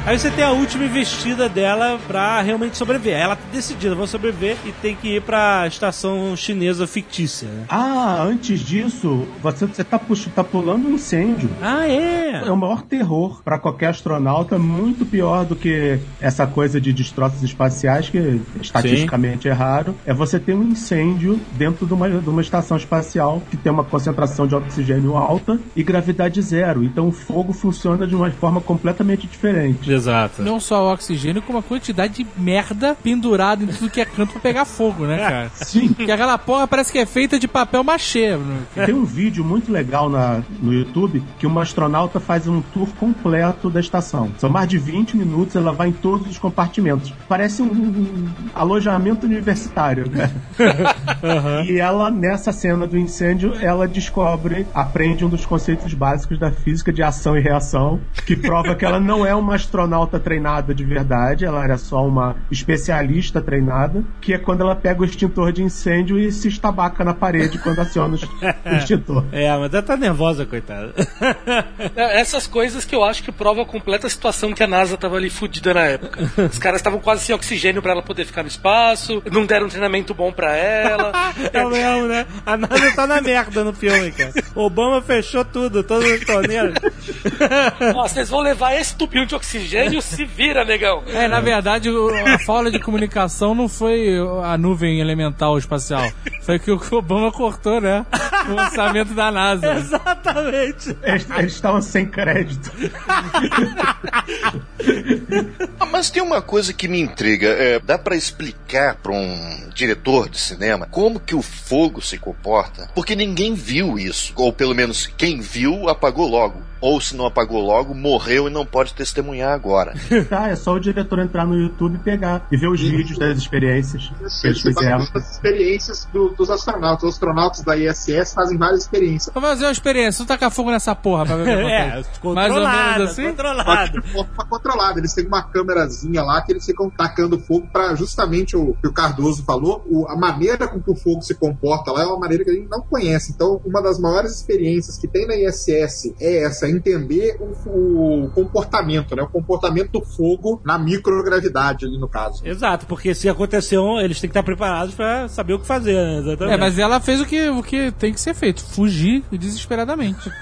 Aí você tem a última investida dela pra realmente sobreviver. Ela tá decidida, vou sobreviver e tem que ir pra estação chinesa fictícia, né? Ah, antes disso, você, você tá, pux- tá pulando um incêndio. Ah, é? É o maior terror pra qualquer astronauta, muito pior do que essa coisa de destroços espaciais, que estatisticamente é raro. É você ter um incêndio dentro de uma, de uma estação espacial que tem uma concentração de oxigênio alta e gravidade zero. Então o fogo funciona de uma forma completamente diferente. Exato. Não só o oxigênio, como a quantidade de merda pendurada em tudo que é canto pra pegar fogo, né, cara? Sim. Que aquela porra parece que é feita de papel machê. né? Tem um vídeo muito legal na, no YouTube que uma astronauta faz um tour completo da estação. São mais de 20 minutos, ela vai em todos os compartimentos. Parece um, um alojamento universitário, né? E ela, nessa cena do incêndio, ela descobre, aprende um dos conceitos básicos da física de ação e reação, que prova que ela não é uma astronauta treinada de verdade, ela era só uma especialista treinada, que é quando ela pega o extintor de incêndio e se estabaca na parede quando aciona o extintor. É, mas ela tá nervosa, coitada. É, Essas coisas que eu acho que prova a completa situação que a NASA tava ali fudida na época. Os caras estavam quase sem oxigênio pra ela poder ficar no espaço, não deram um treinamento bom pra ela. É o mesmo, né? A NASA tá na merda no filme, cara. Obama fechou tudo, todas as torneiras. Ó, vocês vão levar esse tubinho de oxigênio, se vira, negão. É, na verdade, a falha de comunicação não foi a nuvem elemental espacial. Foi que o Obama cortou, né? O orçamento da NASA. Exatamente. Eles, eles estavam sem crédito. Ah, mas tem uma coisa que me intriga. É, dá pra explicar pra um diretor de cinema como que o fogo se comporta? Porque ninguém viu isso. Ou pelo menos quem viu apagou logo. Ou se não apagou logo, morreu e não pode testemunhar agora. Tá, é só o diretor entrar no YouTube e pegar e ver os vídeos das experiências que eles fizeram. as experiências do- dos astronautas. Os astronautas da ISS fazem várias experiências. Vamos fazer uma experiência. Tu tacar fogo nessa porra pra ver o que É, acontece. controlado, Mais ou menos assim? Controlado. que de forma controlada. Eles têm uma câmerazinha lá que eles ficam tacando fogo para justamente o que o Cardoso falou. o- a maneira com que o fogo se comporta lá é uma maneira que a gente não conhece. Então, uma das maiores experiências que tem na ISS é essa, entender o, o comportamento, né? O comportamento do fogo na microgravidade ali no caso. Exato, porque se acontecer um, eles têm que estar preparados pra saber o que fazer, né? Exatamente. É, mas ela fez o que, o que tem que ser feito: fugir desesperadamente.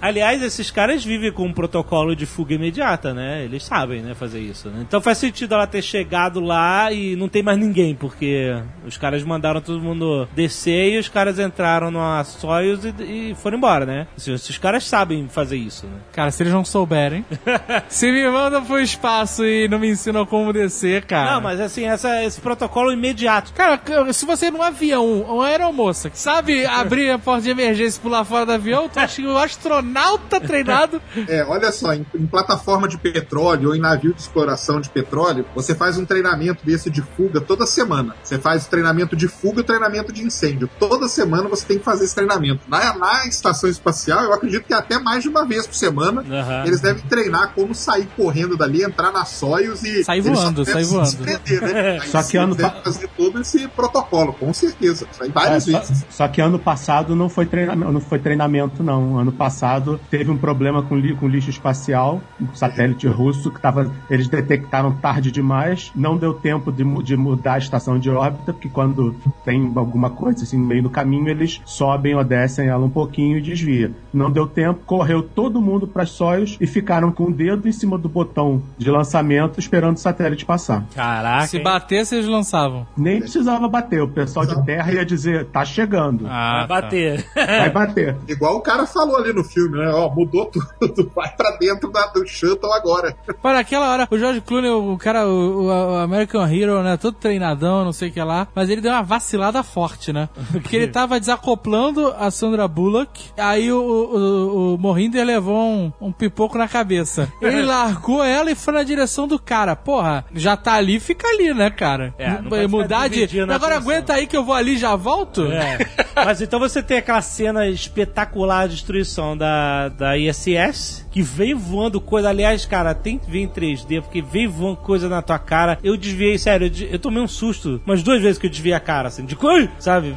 Aliás, esses caras vivem com um protocolo de fuga imediata, né? Eles sabem, né, fazer isso, né? Então faz sentido ela ter chegado lá e não tem mais ninguém, porque os caras mandaram todo mundo descer e os caras entraram numa Soyuz e, e foram embora, né? Se, se os caras sabem fazer isso, né? Cara, se eles não souberem. se me mandam pro espaço e não me ensinam como descer, cara. Não, mas assim, essa, esse protocolo imediato. Cara, se você num avião, uma aeromoça, que sabe abrir a porta de emergência e pular fora do avião, tu acha que o astronauta treinado. É, olha só, em, em plataforma de petróleo ou em navio de exploração de petróleo, você faz um treinamento desse de fuga toda semana. Você faz o treinamento de fuga e o treinamento de incêndio. Toda semana você tem que fazer esse treinamento. Na, na estação espacial, eu acredito que até mais de uma vez por semana, Aham. eles devem treinar como sair correndo dali, entrar na Soyuz e... Sair voando, sair se voando. prender, né? Aí Só que ano eles devem pa- fazer todo esse protocolo, com certeza. Isso aí É, várias só, vezes. só que ano passado não foi, treinamento, não foi treinamento, não. Ano passado teve um problema com, li, com lixo espacial, um satélite russo, que tava, eles detectaram tarde demais, não deu tempo de, mu- de mudar a estação de órbita, porque quando tem alguma coisa assim no meio do caminho, eles sobem ou descem ela um pouquinho e desvia. Não deu tempo, correu todo mundo para as Soyuz e ficaram com o dedo em cima do botão de lançamento esperando o satélite passar. Caraca. Se batesse, eles lançavam. Nem precisava bater, o pessoal de terra ia dizer, tá chegando, Ah, Vai bater. vai bater. Igual o cara falou ali no filme, né? Ó, mudou tudo. Vai pra dentro da, do shuttle agora. Para naquela hora, o George Clooney, o cara, o, o American Hero, né? Todo treinadão, não sei o que lá. Mas ele deu uma vacilada forte, né? Porque ele tava desacoplando a Sandra Bullock. Aí o, o, o Mohinder levou um, um pipoco na cabeça. Ele largou ela e foi na direção do cara. Porra, já tá ali, fica ali, né, cara? É, não Mudar de. Agora atenção. aguenta aí que eu vou ali e já volto? É. Mas então você tem aquela cena espetacular de destruição da, da ISS, que vem voando coisa. Aliás, cara, tem que ver em 3D, porque vem voando coisa na tua cara. Eu desviei, sério, eu, eu tomei um susto umas duas vezes que eu desviei a cara, assim, de coisa, sabe?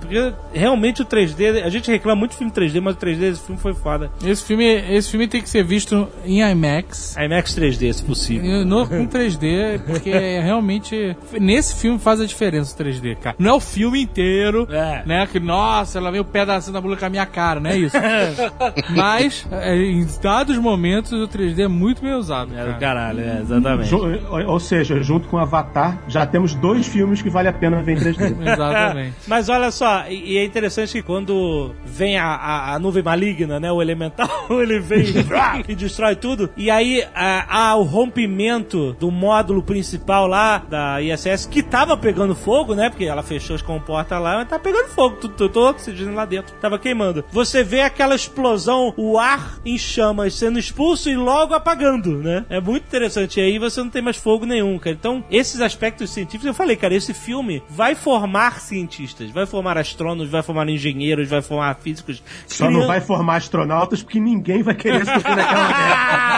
Porque realmente o 3D, a gente reclama muito de filme 3D, mas o 3D desse filme foi foda. Esse filme, esse filme tem que ser visto em IMAX. IMAX 3D, se possível. No, com 3D, porque é realmente. Nesse filme faz a diferença o 3D, cara. Não é o filme inteiro, É. né? Que, nossa, ela veio o pedacinho da bula com a minha cara, não é isso? Mas, é, em dados momentos, o 3D é muito bem usado. É cara. do caralho, é, exatamente. Ju- ou seja, junto com Avatar, já temos dois filmes que vale a pena ver em 3D. Exatamente. Mas olha só, e, e é interessante que quando vem a, a- a nuvem maligna, né? O elemental, ele vem e destrói tudo. E aí a- há o rompimento do módulo principal lá da ISS, que tava pegando fogo, né? Porque ela fechou as comportas lá, mas tá pegando fogo. Tudo, tudo, oxigênio lá dentro. Tava queimando. Você vê aquela explosão, o ar em chamas sendo expulso e logo apagando, né? É muito interessante. E aí você não tem mais fogo nenhum, cara. Então, esses aspectos científicos, eu falei, cara, esse filme vai formar cientistas, vai formar astrônomos, vai formar engenheiros, vai formar físicos. Só não vai formar astronautas porque ninguém vai querer subir naquela merda.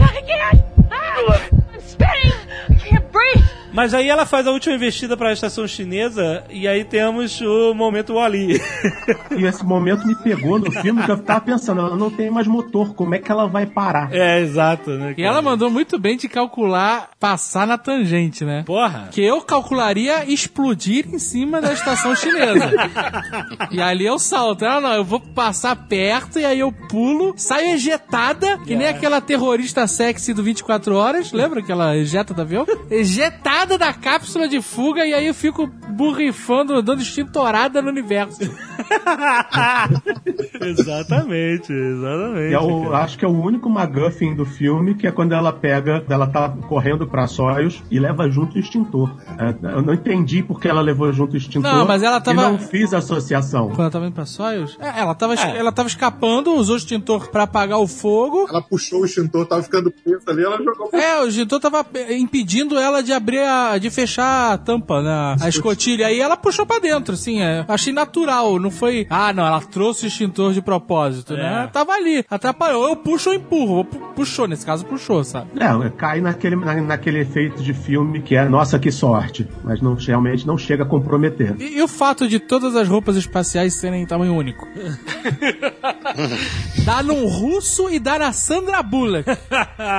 I can't! Ah, I'm spinning! I can't breathe! Mas aí ela faz a última investida para a estação chinesa e aí temos o momento Wally. E esse momento me pegou no filme que eu tava pensando, ela não tem mais motor, como é que ela vai parar? é, exato, né? E ela mandou muito bem de calcular passar na tangente, né? Porra. Que eu calcularia explodir em cima da estação chinesa. e ali eu salto. Ela não, eu vou passar perto e aí eu pulo, saio ejetada, que nem aquela terrorista sexy do 24 horas. Lembra que ela ejeta do avião? Ejetada da cápsula de fuga e aí eu fico burrifando, dando extintorada no universo. exatamente, exatamente. É o- acho que é o único MacGuffin do filme, que é quando ela pega, ela tá correndo pra sóios e leva junto o extintor. É, eu não entendi porque ela levou junto o extintor. Não, mas ela tava- E não fiz associação. Quando ela tava indo pra Soyuz? É, ela tava, ela tava escapando, usou o extintor pra apagar o fogo. Ela puxou o extintor, tava ficando preso ali, ela jogou É, o extintor tava eh, impedindo ela de abrir a. de fechar a tampa, né? A escotilha. Aí ela puxou pra dentro, assim. É. Achei natural, não foi. Ah, não, ela trouxe o extintor de propósito, né? É. Ela tava ali, atrapalhou. Eu puxo ou empurro. Pu- Puxou, nesse caso, puxou, sabe? É, cai naquele, na- naquele efeito de filme que é nossa que sorte, mas não, realmente não chega a comprometer. E, e o fato de todas as roupas espaciais serem em tamanho único? dá num russo e dá na Sandra Bullock.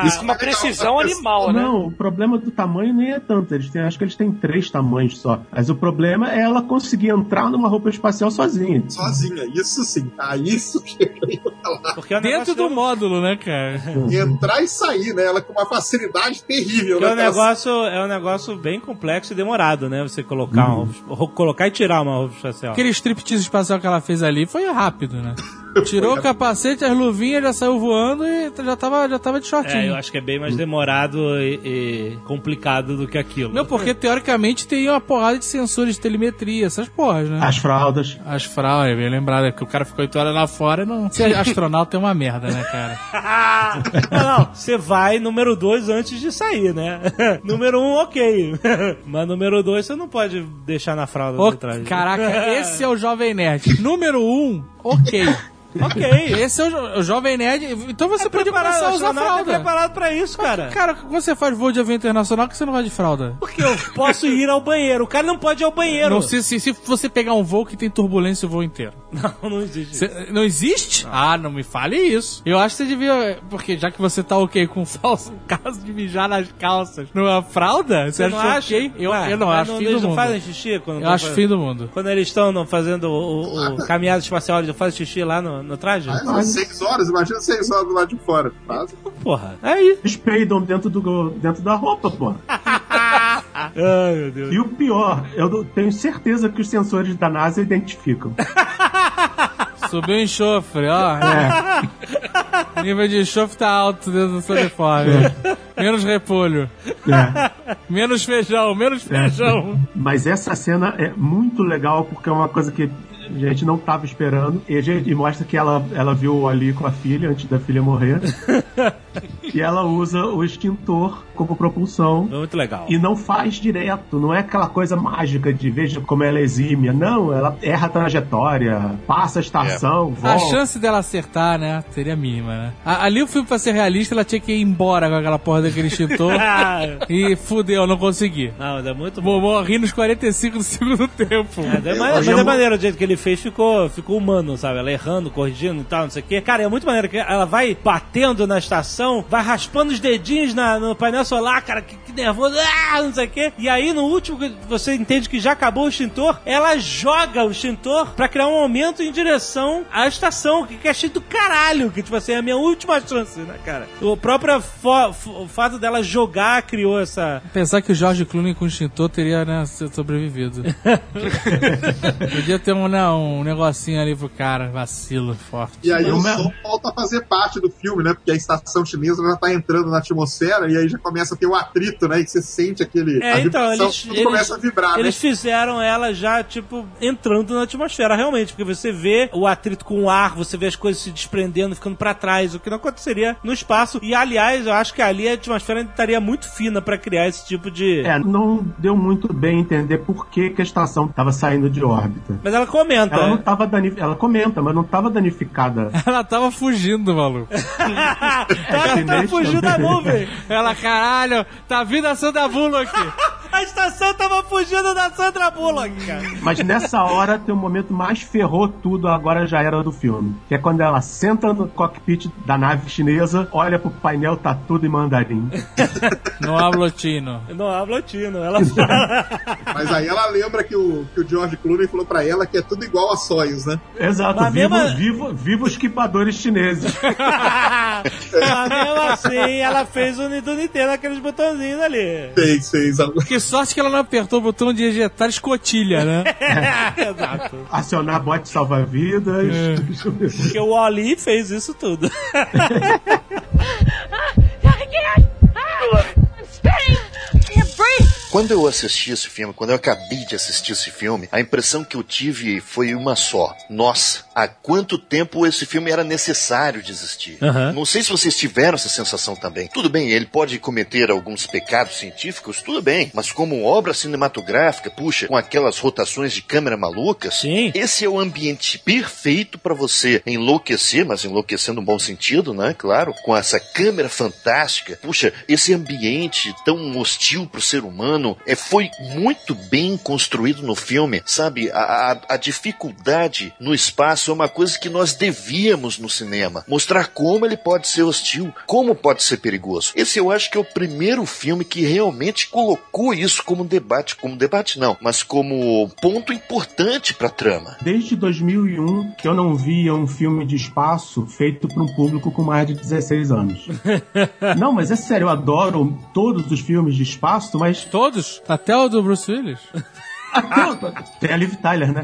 Isso com uma precisão animal, né? Não, o problema do tamanho nem é tanto. Eles têm, acho que eles têm três tamanhos só. Mas o problema é ela conseguir entrar numa roupa espacial sozinha. sozinha. Isso sim. Ah, isso que eu ia falar. Porque é Dentro do negócio, módulo, né, cara? Entrar e sair, né? Ela com uma facilidade terrível, que é né? um negócio, é um negócio bem complexo e demorado, né? Você colocar uma roupa, colocar e tirar uma roupa espacial. Aquele striptease espacial que ela fez ali foi rápido, né? Tirou o capacete, as luvinhas, já saiu voando e já tava, já tava de É, shortinho. eu acho que é bem mais demorado e, e complicado do que aquilo. Não, porque teoricamente tem uma porrada de sensores de telemetria, essas porras, né? As fraldas. As fraldas, é bem lembrado, é que o cara ficou 8 horas lá fora e não. Ser astronauta é uma merda, né, cara? não, não, você vai número 2 antes de sair, né? número 1, um, ok. Mas número 2 você não pode deixar na fralda de trás. caraca, esse é o Jovem Nerd. Número 1, um, ok. Ok. Esse é o, jo- o Jovem Nerd. Então você pode começar a usar é fralda. preparado pra isso, cara. Cara, quando você faz voo de avião internacional, que você não vai de fralda? Porque eu posso ir ao banheiro. O cara não pode ir ao banheiro. Não, se, se, se você pegar um voo que tem turbulência o voo inteiro. Não, não existe. Cê- não existe? Ah, não me fale isso. Eu acho que você devia. Porque já que você tá ok com o falso caso de mijar nas calças numa fralda, você, Você não acha acha? ok? Eu, eu não mas acho fim eles do não mundo. fazem xixi quando Eu vão acho fazer- fim do mundo. Quando eles estão não, fazendo o, o caminhada espacial, eles fazem xixi lá no, no traje? Ah, são seis horas, imagina seis horas lá de fora. Faz. Porra, aí. Eles peidam dentro, do, dentro da roupa, pô. Ai, meu Deus. E o pior, eu tenho certeza que os sensores da NASA identificam. Subiu o enxofre, ó. É, O nível de enxofre tá alto dentro do seu uniforme. Menos repolho. é. Menos feijão, menos feijão. Mas essa cena é muito legal porque é uma coisa que a gente não estava esperando. E, a gente- e mostra que ela, ela viu ali com a filha antes da filha morrer. e ela usa o extintor como propulsão. Muito legal. E não faz direto, não é aquela coisa mágica de veja como ela é exímia. Não, ela erra a trajetória, passa a estação, A volta. chance dela acertar, né? Seria mínima, né? A- ali o filme, pra ser realista, ela tinha que ir embora com aquela porra daquele extintor. e fudeu, não consegui. Não, mas é muito bom. Vou morrer nos 45 do segundo tempo. É, é ma- mas é maneiro o jeito que ele fez, ficou, ficou humano, sabe? Ela errando, corrigindo e tal, não sei o quê. Cara, é muito maneiro que ela vai batendo na estação, vai raspando os dedinhos na- no painel solar, cara, que, que nervoso, ah, não sei o quê. E aí, no último, você entende que já acabou o extintor, ela joga o extintor pra criar um aumento em direção à estação, que, que é cheio do caralho, que, tipo assim, é a minha última chance, né, cara? O próprio o fato dela jogar criou essa... Pensar que o George Clooney com extintor teria, né, sobrevivido. Podia ter um, né, um negocinho ali pro cara, vacilo forte. E aí o Uma- som volta a fazer parte do filme, né? Porque a estação chinesa já tá entrando na atmosfera e aí já começa a ter o atrito, né? E você sente aquele. É, a então, vibração, eles, tudo eles, começa a vibrar, eles né? fizeram ela já, tipo, entrando na atmosfera, realmente, porque você vê o atrito com o ar, você vê as coisas se desprendendo, ficando pra trás, o que não aconteceria no espaço. E, aliás, eu acho que ali a atmosfera ainda estaria muito fina pra criar esse tipo de... É, não deu muito bem entender por que, que a estação estava saindo de órbita. Mas ela comenta, Ela não tava dani... ela comenta, mas não estava danificada. Ela tava fugindo, maluco. tá, tá Chinês fugindo da nuvem. Ela, caralho, tá vindo a Sandra Bullock. A estação tava fugindo da Sandra Bullock, cara. Mas nessa hora tem um momento mais ferrou tudo, agora já era do filme. Que é quando ela senta no cockpit da nave chinesa, olha pro painel, tá tudo em mandarim. No ablotino. Não habla latino, ela Mas aí ela lembra que o, que o George Clooney falou pra ela que é tudo igual a Soyuz, né? Exato, Mas vivo, mesmo- vivo, vivo os quipadores chineses. Mas mesmo assim, ela fez o do Nintendo, aqueles botãozinhos ali. Fez, fez. Que sorte que ela não apertou o botão de ejetar escotilha, né? Exato. Acionar bote salva-vidas. Porque o Oli fez isso tudo. Quando eu assisti esse filme, quando eu acabei de assistir esse filme, a impressão que eu tive foi uma só. Nossa, há quanto tempo esse filme era necessário de existir? Aham. Não sei se vocês tiveram essa sensação também. Tudo bem, ele pode cometer alguns pecados científicos, tudo bem, mas como obra cinematográfica, puxa, com aquelas rotações de câmera malucas, Sim. esse é o ambiente perfeito para você enlouquecer, mas enlouquecer no bom sentido, né? Claro, com essa câmera fantástica. Puxa, esse ambiente tão hostil pro ser humano é, foi muito bem construído no filme, sabe? A, a, a dificuldade no espaço é uma coisa que nós devíamos no cinema. Mostrar como ele pode ser hostil, como pode ser perigoso. Esse eu acho que é o primeiro filme que realmente colocou isso como debate, como debate não, mas como ponto importante pra trama. Desde 2001 que eu não via um filme de espaço feito para um público com mais de 16 anos. não, mas é sério, eu adoro todos os filmes de espaço, mas Todos? Até o do Bruce Willis? tem a Liv Tyler, né?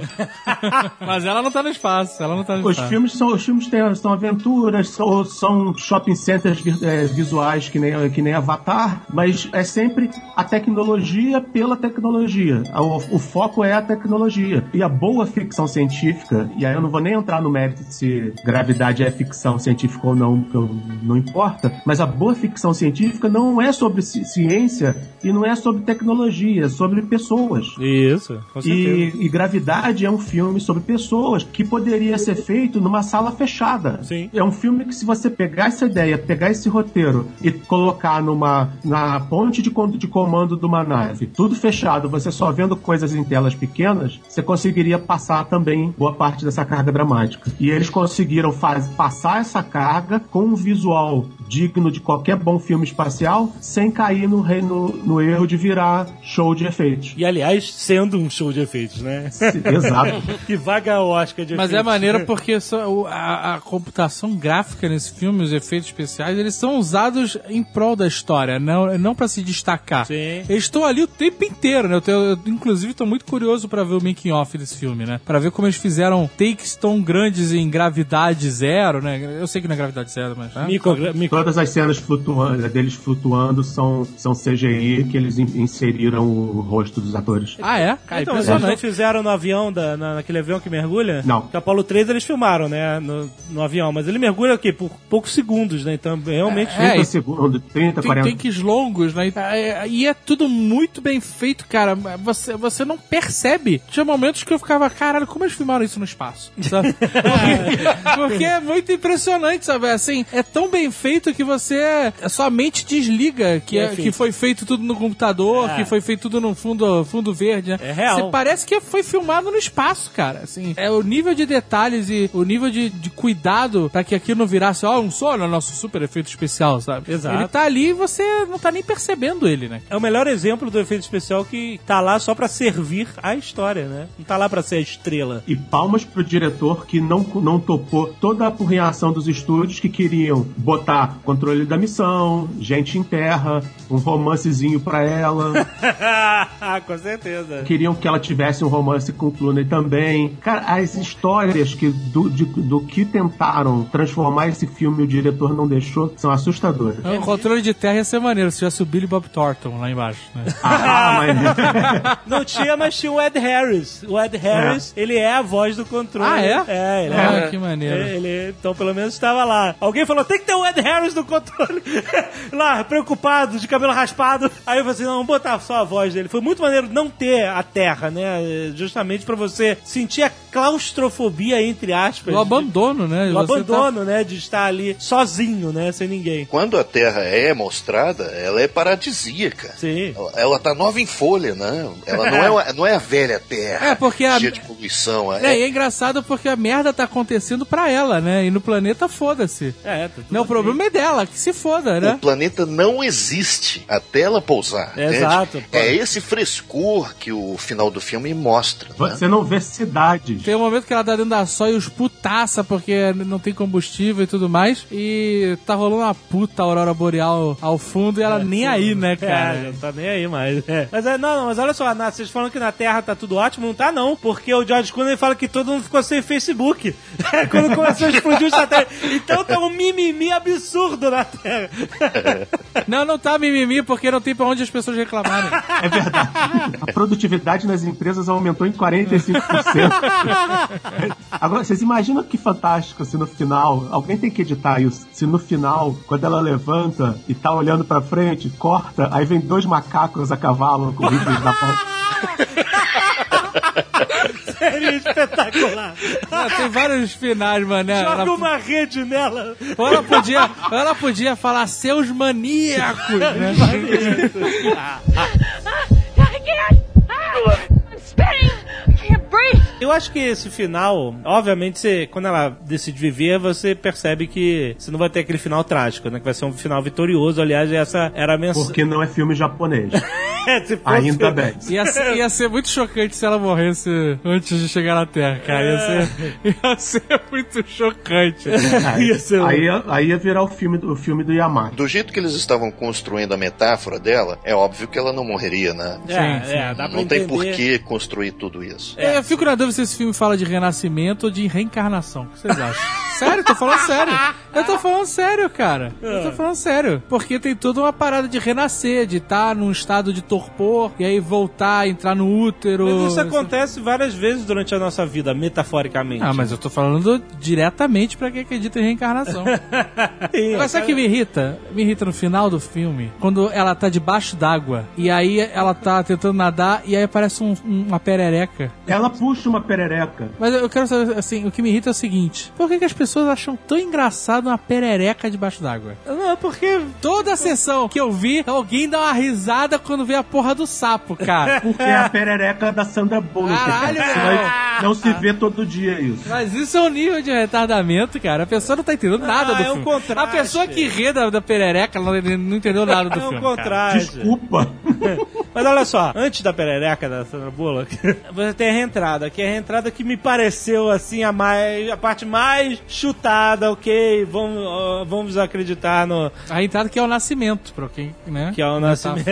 Mas ela não tá no espaço, ela não tá no Os espaço. filmes são, os filmes têm, são aventuras, são, são shopping centers é, visuais que nem, que nem Avatar, mas é sempre a tecnologia pela tecnologia. O, o foco é a tecnologia. E a boa ficção científica, e aí eu não vou nem entrar no mérito de se gravidade é ficção científica ou não, porque não importa, mas a boa ficção científica não é sobre ci- ciência e não é sobre tecnologia, é sobre pessoas. Isso, com E, e Gravidade é um filme sobre pessoas que poderia ser feito numa sala fechada. Sim. É um filme que se você pegar essa ideia, pegar esse roteiro e colocar numa na ponte de, de comando de uma nave, tudo fechado, você só vendo coisas em telas pequenas, você conseguiria passar também boa parte dessa carga dramática. E eles conseguiram faz, passar essa carga com um visual digno de qualquer bom filme espacial, sem cair no, no, no erro de virar show de efeitos. E aliás, sendo um show de efeitos, né? Exato. que vaga Oscar de Mas é efeitos. maneiro porque só o- a, a computação gráfica nesse filme, os efeitos especiais, eles são usados em prol da história, não, não para se destacar. Sim. Eles estão ali o tempo inteiro, né? Eu, tenho- eu, inclusive, tô muito curioso pra ver o making off desse filme, né? Pra ver como eles fizeram takes tão grandes em gravidade zero, né? Eu sei que não é gravidade zero, mas. né? Micro, micro, Todas as cenas flutuando, deles flutuando são, são CGI que eles in- inseriram o rosto dos atores. Ah, é? Ah, então, mas eles não fizeram no avião, da, na- naquele avião que mergulha? Não. Que Apolo 3 eles filmaram, né? No, no avião. Mas ele mergulha o quê? Por poucos segundos, né? Então, realmente. É, 30 e- segundos, 30, Tem 40. takes longos, né? É, E é tudo muito bem feito, cara. Você, você não percebe. Tinha momentos que eu ficava, caralho, como eles filmaram isso no espaço? Sabe? Porque, porque é muito impressionante, sabe? Assim, é tão bem feito que você. A sua mente desliga que, É é, que foi feito tudo no computador, É. que foi feito tudo no fundo, fundo verde, né? É real. Você parece que foi filmado no espaço, cara. Assim, é o nível de detalhes e o nível de, de cuidado pra que aquilo não virasse, ó, um só no nosso super efeito especial, sabe? Exato. Ele tá ali e você não tá nem percebendo ele, né? É o melhor exemplo do efeito especial que tá lá só pra servir a história, né? Não tá lá pra ser a estrela. E palmas pro diretor que não, não topou toda a apurreação dos estúdios que queriam botar controle da missão, gente em terra, um romancezinho pra ela. Com certeza. queriam que ela tivesse um romance com o Clooney também. Cara, as histórias que do, de- do que tentaram transformar esse filme e o diretor não deixou são assustadoras. O controle de terra ia ser maneiro se tivesse o Billy Bob Thornton lá embaixo, né? Ah, mas... Não tinha, mas tinha o Ed Harris. O Ed Harris, ele é a voz do controle. Ah, é? É, ele Ah, é. que maneiro. Ele, então, pelo menos estava lá. Alguém falou, tem que ter o Ed Harris no controle. lá, preocupado, de cabelo raspado. Aí eu falei assim, não, vamos botar só a voz dele. Foi muito maneiro não ter a terra, né? Justamente pra você sentir a claustrofobia, entre aspas. O abandono, né? O Você abandono, né? De estar ali sozinho, né? Sem ninguém. Quando a Terra é mostrada, ela é paradisíaca. Sim. Ela- Ela tá nova em folha, né? Ela não é, não é a velha Terra. É, porque a- cheia de poluição. Tá... É, e é engraçado porque a merda tá acontecendo pra ela, né? E no planeta, foda-se. É, tá tudo Não, o problema é dela, que se foda, O né? planeta não existe até ela pousar. Exato, pô. É esse frescor que o final do filme mostra. né? Você não vê cidades. Tem um momento que ela tá dentro da Soyuz putaça porque não tem combustível e tudo mais. E tá rolando uma puta aurora boreal ao fundo e ela nem aí, né, É, cara? já não tá nem aí mais. É. Mas é, não, não, mas olha só, na- vocês falam que na Terra tá tudo ótimo, não tá não, porque o George Clooney fala que todo mundo ficou sem Facebook quando começou a explodir o satélite. Então tá um mimimi absurdo na Terra. Não, não tá mimimi porque não tem pra onde as pessoas reclamarem. É verdade. A produtividade nas empresas aumentou em 45%. Agora, vocês imaginam que fantástico se no final, alguém tem que editar isso, se no final, quando ela levanta e tá olhando pra frente, corta, aí vem dois macacos a cavalo com rifles na mão. Seria espetacular. Ah, tem vários finais, mano. né? Joga Ela, uma rede nela. ou ela podia, ou ela podia falar seus maníacos, né? I can't. I'm spinning. Breathe. Eu acho que esse final, obviamente, você, quando ela decide viver, você percebe que você não vai ter aquele final trágico, né? Que vai ser um final vitorioso. Aliás, essa era a mensagem. Porque não é filme japonês. Se fosse- Ainda bem. Ia ser, ia ser muito chocante se ela morresse antes de chegar na Terra, cara. Ia ser, ia ser muito chocante. Ia ser Aí, aí ia virar o filme, do- o filme do Yamato. Do jeito que eles estavam construindo a metáfora dela, é óbvio que ela não morreria, né? É, Sim, sim. é, dá pra Não tem por que construir tudo isso. Eu fico na dúvida se esse filme fala de renascimento ou de reencarnação. O que vocês acham? sério, tô falando sério. Eu tô falando sério, cara. Eu tô falando sério. Porque tem toda uma parada de renascer, de estar num estado de torpor e aí voltar, entrar no útero. Mas isso acontece várias vezes durante a nossa vida, metaforicamente. Ah, mas eu tô falando diretamente pra quem acredita em reencarnação. Sim, Mas sabe o que me irrita? Me irrita no final do filme, quando ela tá debaixo d'água e aí ela tá tentando nadar e aí aparece um- um- uma perereca. Ela puxa uma perereca. Mas eu quero saber, assim, o que me irrita é o seguinte: por que, que as pessoas acham tão engraçado uma perereca debaixo d'água? Não, Não, porque. Toda a sessão que eu vi, alguém dá uma risada quando vê a porra do sapo, cara. Porque é a perereca da Sandra Bullock. Caralho, cara. Não, se vê todo dia isso. Mas isso é um nível de retardamento, cara. A pessoa não tá entendendo nada Ah, do é um filme. contraste. A pessoa que ri da, da perereca não, não entendeu nada do É um filme. cara. contraste. Desculpa. Mas olha só, antes da perereca da Sandra Bullock, você tem a reentrada, que é a reentrada que me pareceu assim a mais a parte mais chutada, ok? Vamos, ó, vamos acreditar no A entrada que é o nascimento, pra quem, né? que é o Não nascimento.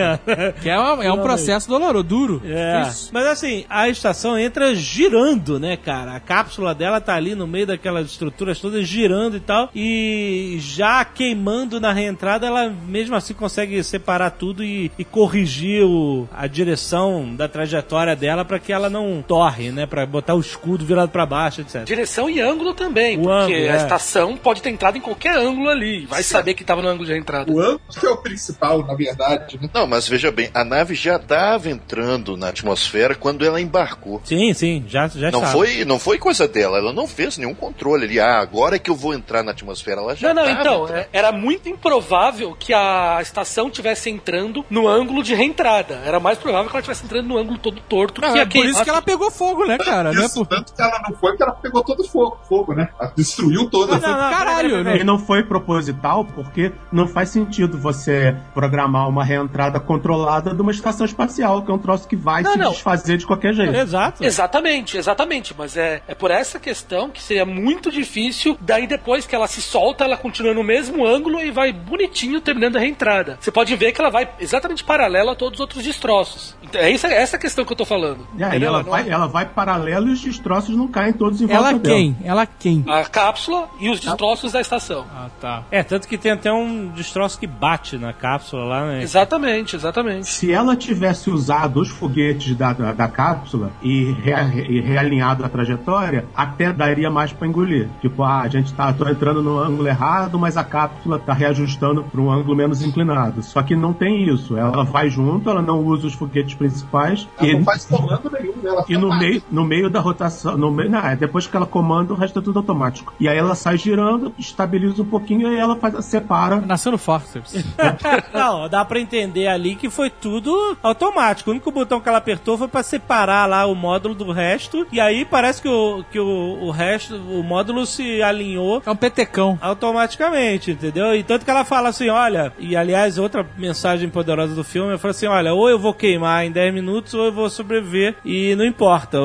Que é, uma- é um processo doloroso, duro. É. Mas assim, a estação entra girando, né, cara? A cápsula dela tá ali no meio daquelas estruturas todas girando e tal. E já queimando na reentrada, ela mesmo assim consegue separar tudo e, e corrigir o- a direção da trajetória dela pra que ela não torre, né? Pra botar o escudo virado pra baixo, etc. Direção e ângulo também, O porque ângulo, a é. estação pode ter entrado em qualquer ângulo ali. Vai saber que tava no ângulo de entrada. O ângulo que é o principal, na verdade, né? Não, mas veja bem, a nave já estava entrando na atmosfera quando ela embarcou. Sim, sim, já, já Não está. foi, não foi coisa dela, ela não fez nenhum controle ali. Ah, agora é que eu vou entrar na atmosfera. Ela já Não, não, então, entrando. é- era muito improvável que a estação tivesse entrando no ângulo de reentrada. Era mais provável que ela estivesse entrando no ângulo todo torto. Não, que é por isso que ela pegou fogo, né, cara? Não é Isso, por... tanto que ela não foi, porque ela pegou todo fogo, fogo né? Ela destruiu toda. Não, não, Caralho, né? E não foi proposital porque não faz sentido você programar uma reentrada controlada de uma estação espacial, que é um troço que vai Não, se não. desfazer de qualquer jeito. Exato. Exatamente, exatamente. Mas é, é por essa questão que seria muito difícil. Daí depois que ela se solta, ela continua no mesmo ângulo e vai bonitinho terminando a reentrada. Você pode ver que ela vai exatamente paralela a todos os outros destroços. Então, é essa, é essa questão que eu tô falando. E aí Entendeu? ela Não vai, é- ela vai paralelo e os destroços não caem todos em volta Ela dela. quem? Ela quem? A cápsula e os destroços da estação. Ah, tá. É, tanto que tem até um destroço que bate na cápsula lá, né? Exatamente, exatamente. Se ela tivesse usado os foguetes da, da, da cápsula e, rea- e realinhado a trajetória, até daria mais pra engolir. Tipo, ah, a gente tá tô entrando no ângulo errado, mas a cápsula tá reajustando para um ângulo menos inclinado. Só que não tem isso. Ela vai junto, ela não usa os foguetes principais Ela e, não faz comando nenhum, né? Ela e no meio, no meio da rotação, no meio, não, é depois que ela comanda, o resto é tudo automático. E aí ela sai girando, estabiliza um pouquinho e aí ela faz, separa. Nasceu no Forceps. Não, dá pra entender ali que foi tudo automático. O único botão que ela apertou foi pra separar lá o módulo do resto. E aí parece que o, que o, o resto, o módulo se alinhou É um petecão. automaticamente, entendeu? E tanto que ela fala assim, olha, e aliás, outra mensagem poderosa do filme, ela fala assim, olha, ou eu vou queimar em 10 minutos, ou eu vou sobreviver, e não importa,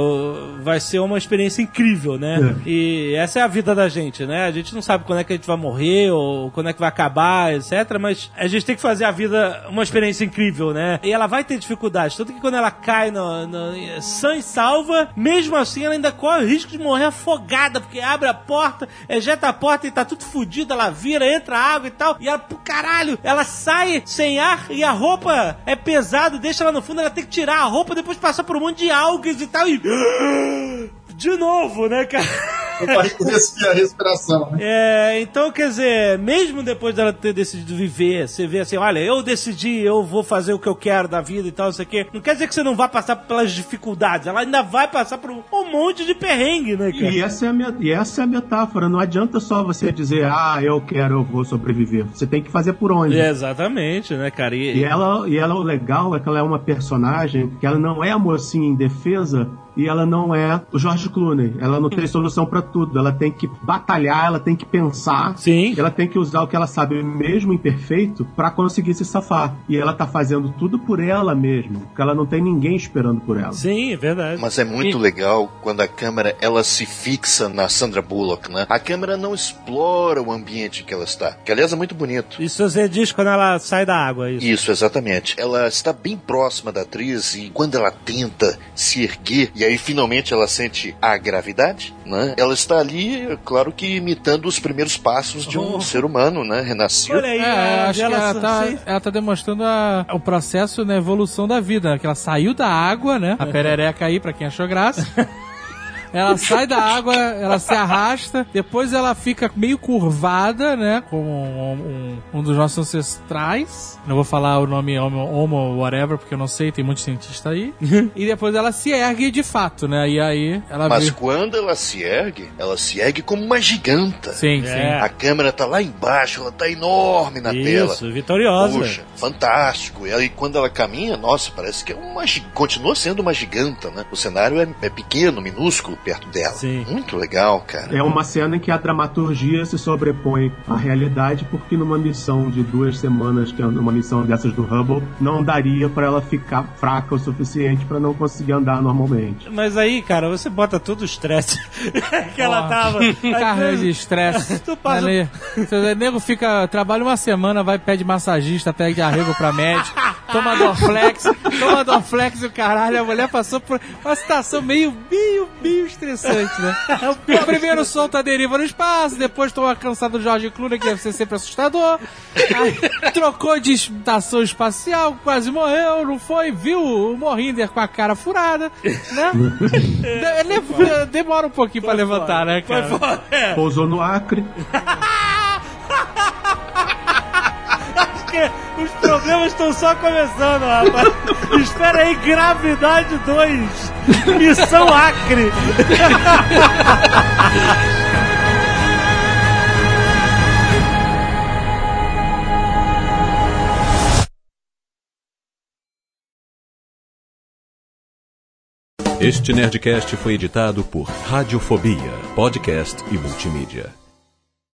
vai ser uma experiência incrível, né? E essa é a vida da gente, né? A gente não sabe quando é que a gente vai morrer, ou quando é que vai acabar, etc, mas a gente tem que fazer a vida uma experiência incrível, né? E ela vai ter dificuldades, tanto que quando ela cai no, no sã e salva, mesmo assim ela ainda corre o risco de morrer afogada, porque abre a porta, ejeta a porta e tá tudo fodido, ela vira, entra água e tal, e ela, pro caralho, ela sai sem ar e a roupa é pesada, deixa ela no fundo, ela tem que tirar a roupa, depois passar por um monte de algas e tal, e... De novo, né, cara? Pra respirar a respiração, né? É, então, quer dizer, mesmo depois dela ter decidido viver, você vê assim, olha, eu decidi, eu vou fazer o que eu quero da vida e tal, não sei o quê. Não quer dizer que você não vai passar pelas dificuldades, ela ainda vai passar por um, monte de perrengue, né, cara? E essa, é a me- e essa é a metáfora. Não adianta só você dizer, ah, eu quero, eu vou sobreviver. Você tem que fazer por onde. É, exatamente, né, cara? E, E ela, e ela, o legal é que ela é uma personagem que ela não é a mocinha indefesa e ela não é o George Clooney. Ela não tem solução pra tudo. Ela tem que batalhar, ela tem que pensar. Sim. Ela tem que usar o que ela sabe, mesmo imperfeito, pra conseguir se safar. E ela tá fazendo tudo por ela mesma, porque ela não tem ninguém esperando por ela. Sim, é verdade. Mas é muito legal quando a câmera ela se fixa na Sandra Bullock, né? A câmera não explora o ambiente que ela está, que aliás é muito bonito. Isso você diz quando ela sai da água, isso. Isso, exatamente. Ela está bem próxima da atriz e quando ela tenta se erguer e aí finalmente ela sente a gravidade, né? Ela está ali, claro que imitando os primeiros passos de um Oh. ser humano, né? Renascido. Olha aí, É, a acho que Angela ela tá, Sim. ela tá demonstrando a- o processo na evolução da vida, né? Que ela saiu da água, né? A perereca aí, pra quem achou graça. ela sai da água, ela se arrasta, depois ela fica meio curvada, né? Como um, um- um dos nossos ancestrais. Não vou falar o nome homo, homo whatever, porque eu não sei, tem muito cientista aí. e depois ela se ergue de fato, né? E aí ela Mas vê- quando ela se ergue, ela se ergue como uma giganta. Sim, sim. É. A câmera tá lá embaixo, ela tá enorme na tela. Isso, vitoriosa. Puxa, fantástico. E aí quando ela caminha, nossa, parece que é uma continua sendo uma giganta, né? O cenário é, é pequeno, minúsculo perto dela. Sim. Muito legal, cara. É uma cena em que a dramaturgia se sobrepõe à realidade, porque numa missão de duas semanas, que é uma missão dessas do Hubble, não daria pra ela ficar fraca o suficiente pra não conseguir andar normalmente. Mas aí, cara, você bota todo o estresse que ela tava. Às de estresse. Tu passa- O nego fica, trabalha uma semana, vai pede massagista, pede arrego pra médico, toma Dorflex, toma Dorflex e o caralho, a mulher passou por uma situação meio, meio, meio estressante, né? O primeiro solta a deriva no espaço, depois toma cansado do Jorge Clooney, que deve ser sempre assustador. Aí, trocou de estação espacial, quase morreu, não foi? Viu o Morrinder com a cara furada, né? Demora um pouquinho pra levantar, né, Foi cara? foda. É. Pousou no Acre, Porque os problemas estão só começando, rapaz. Espera aí, Gravidade 2. Missão Acre. Este Nerdcast foi editado por Radiofobia, podcast e multimídia.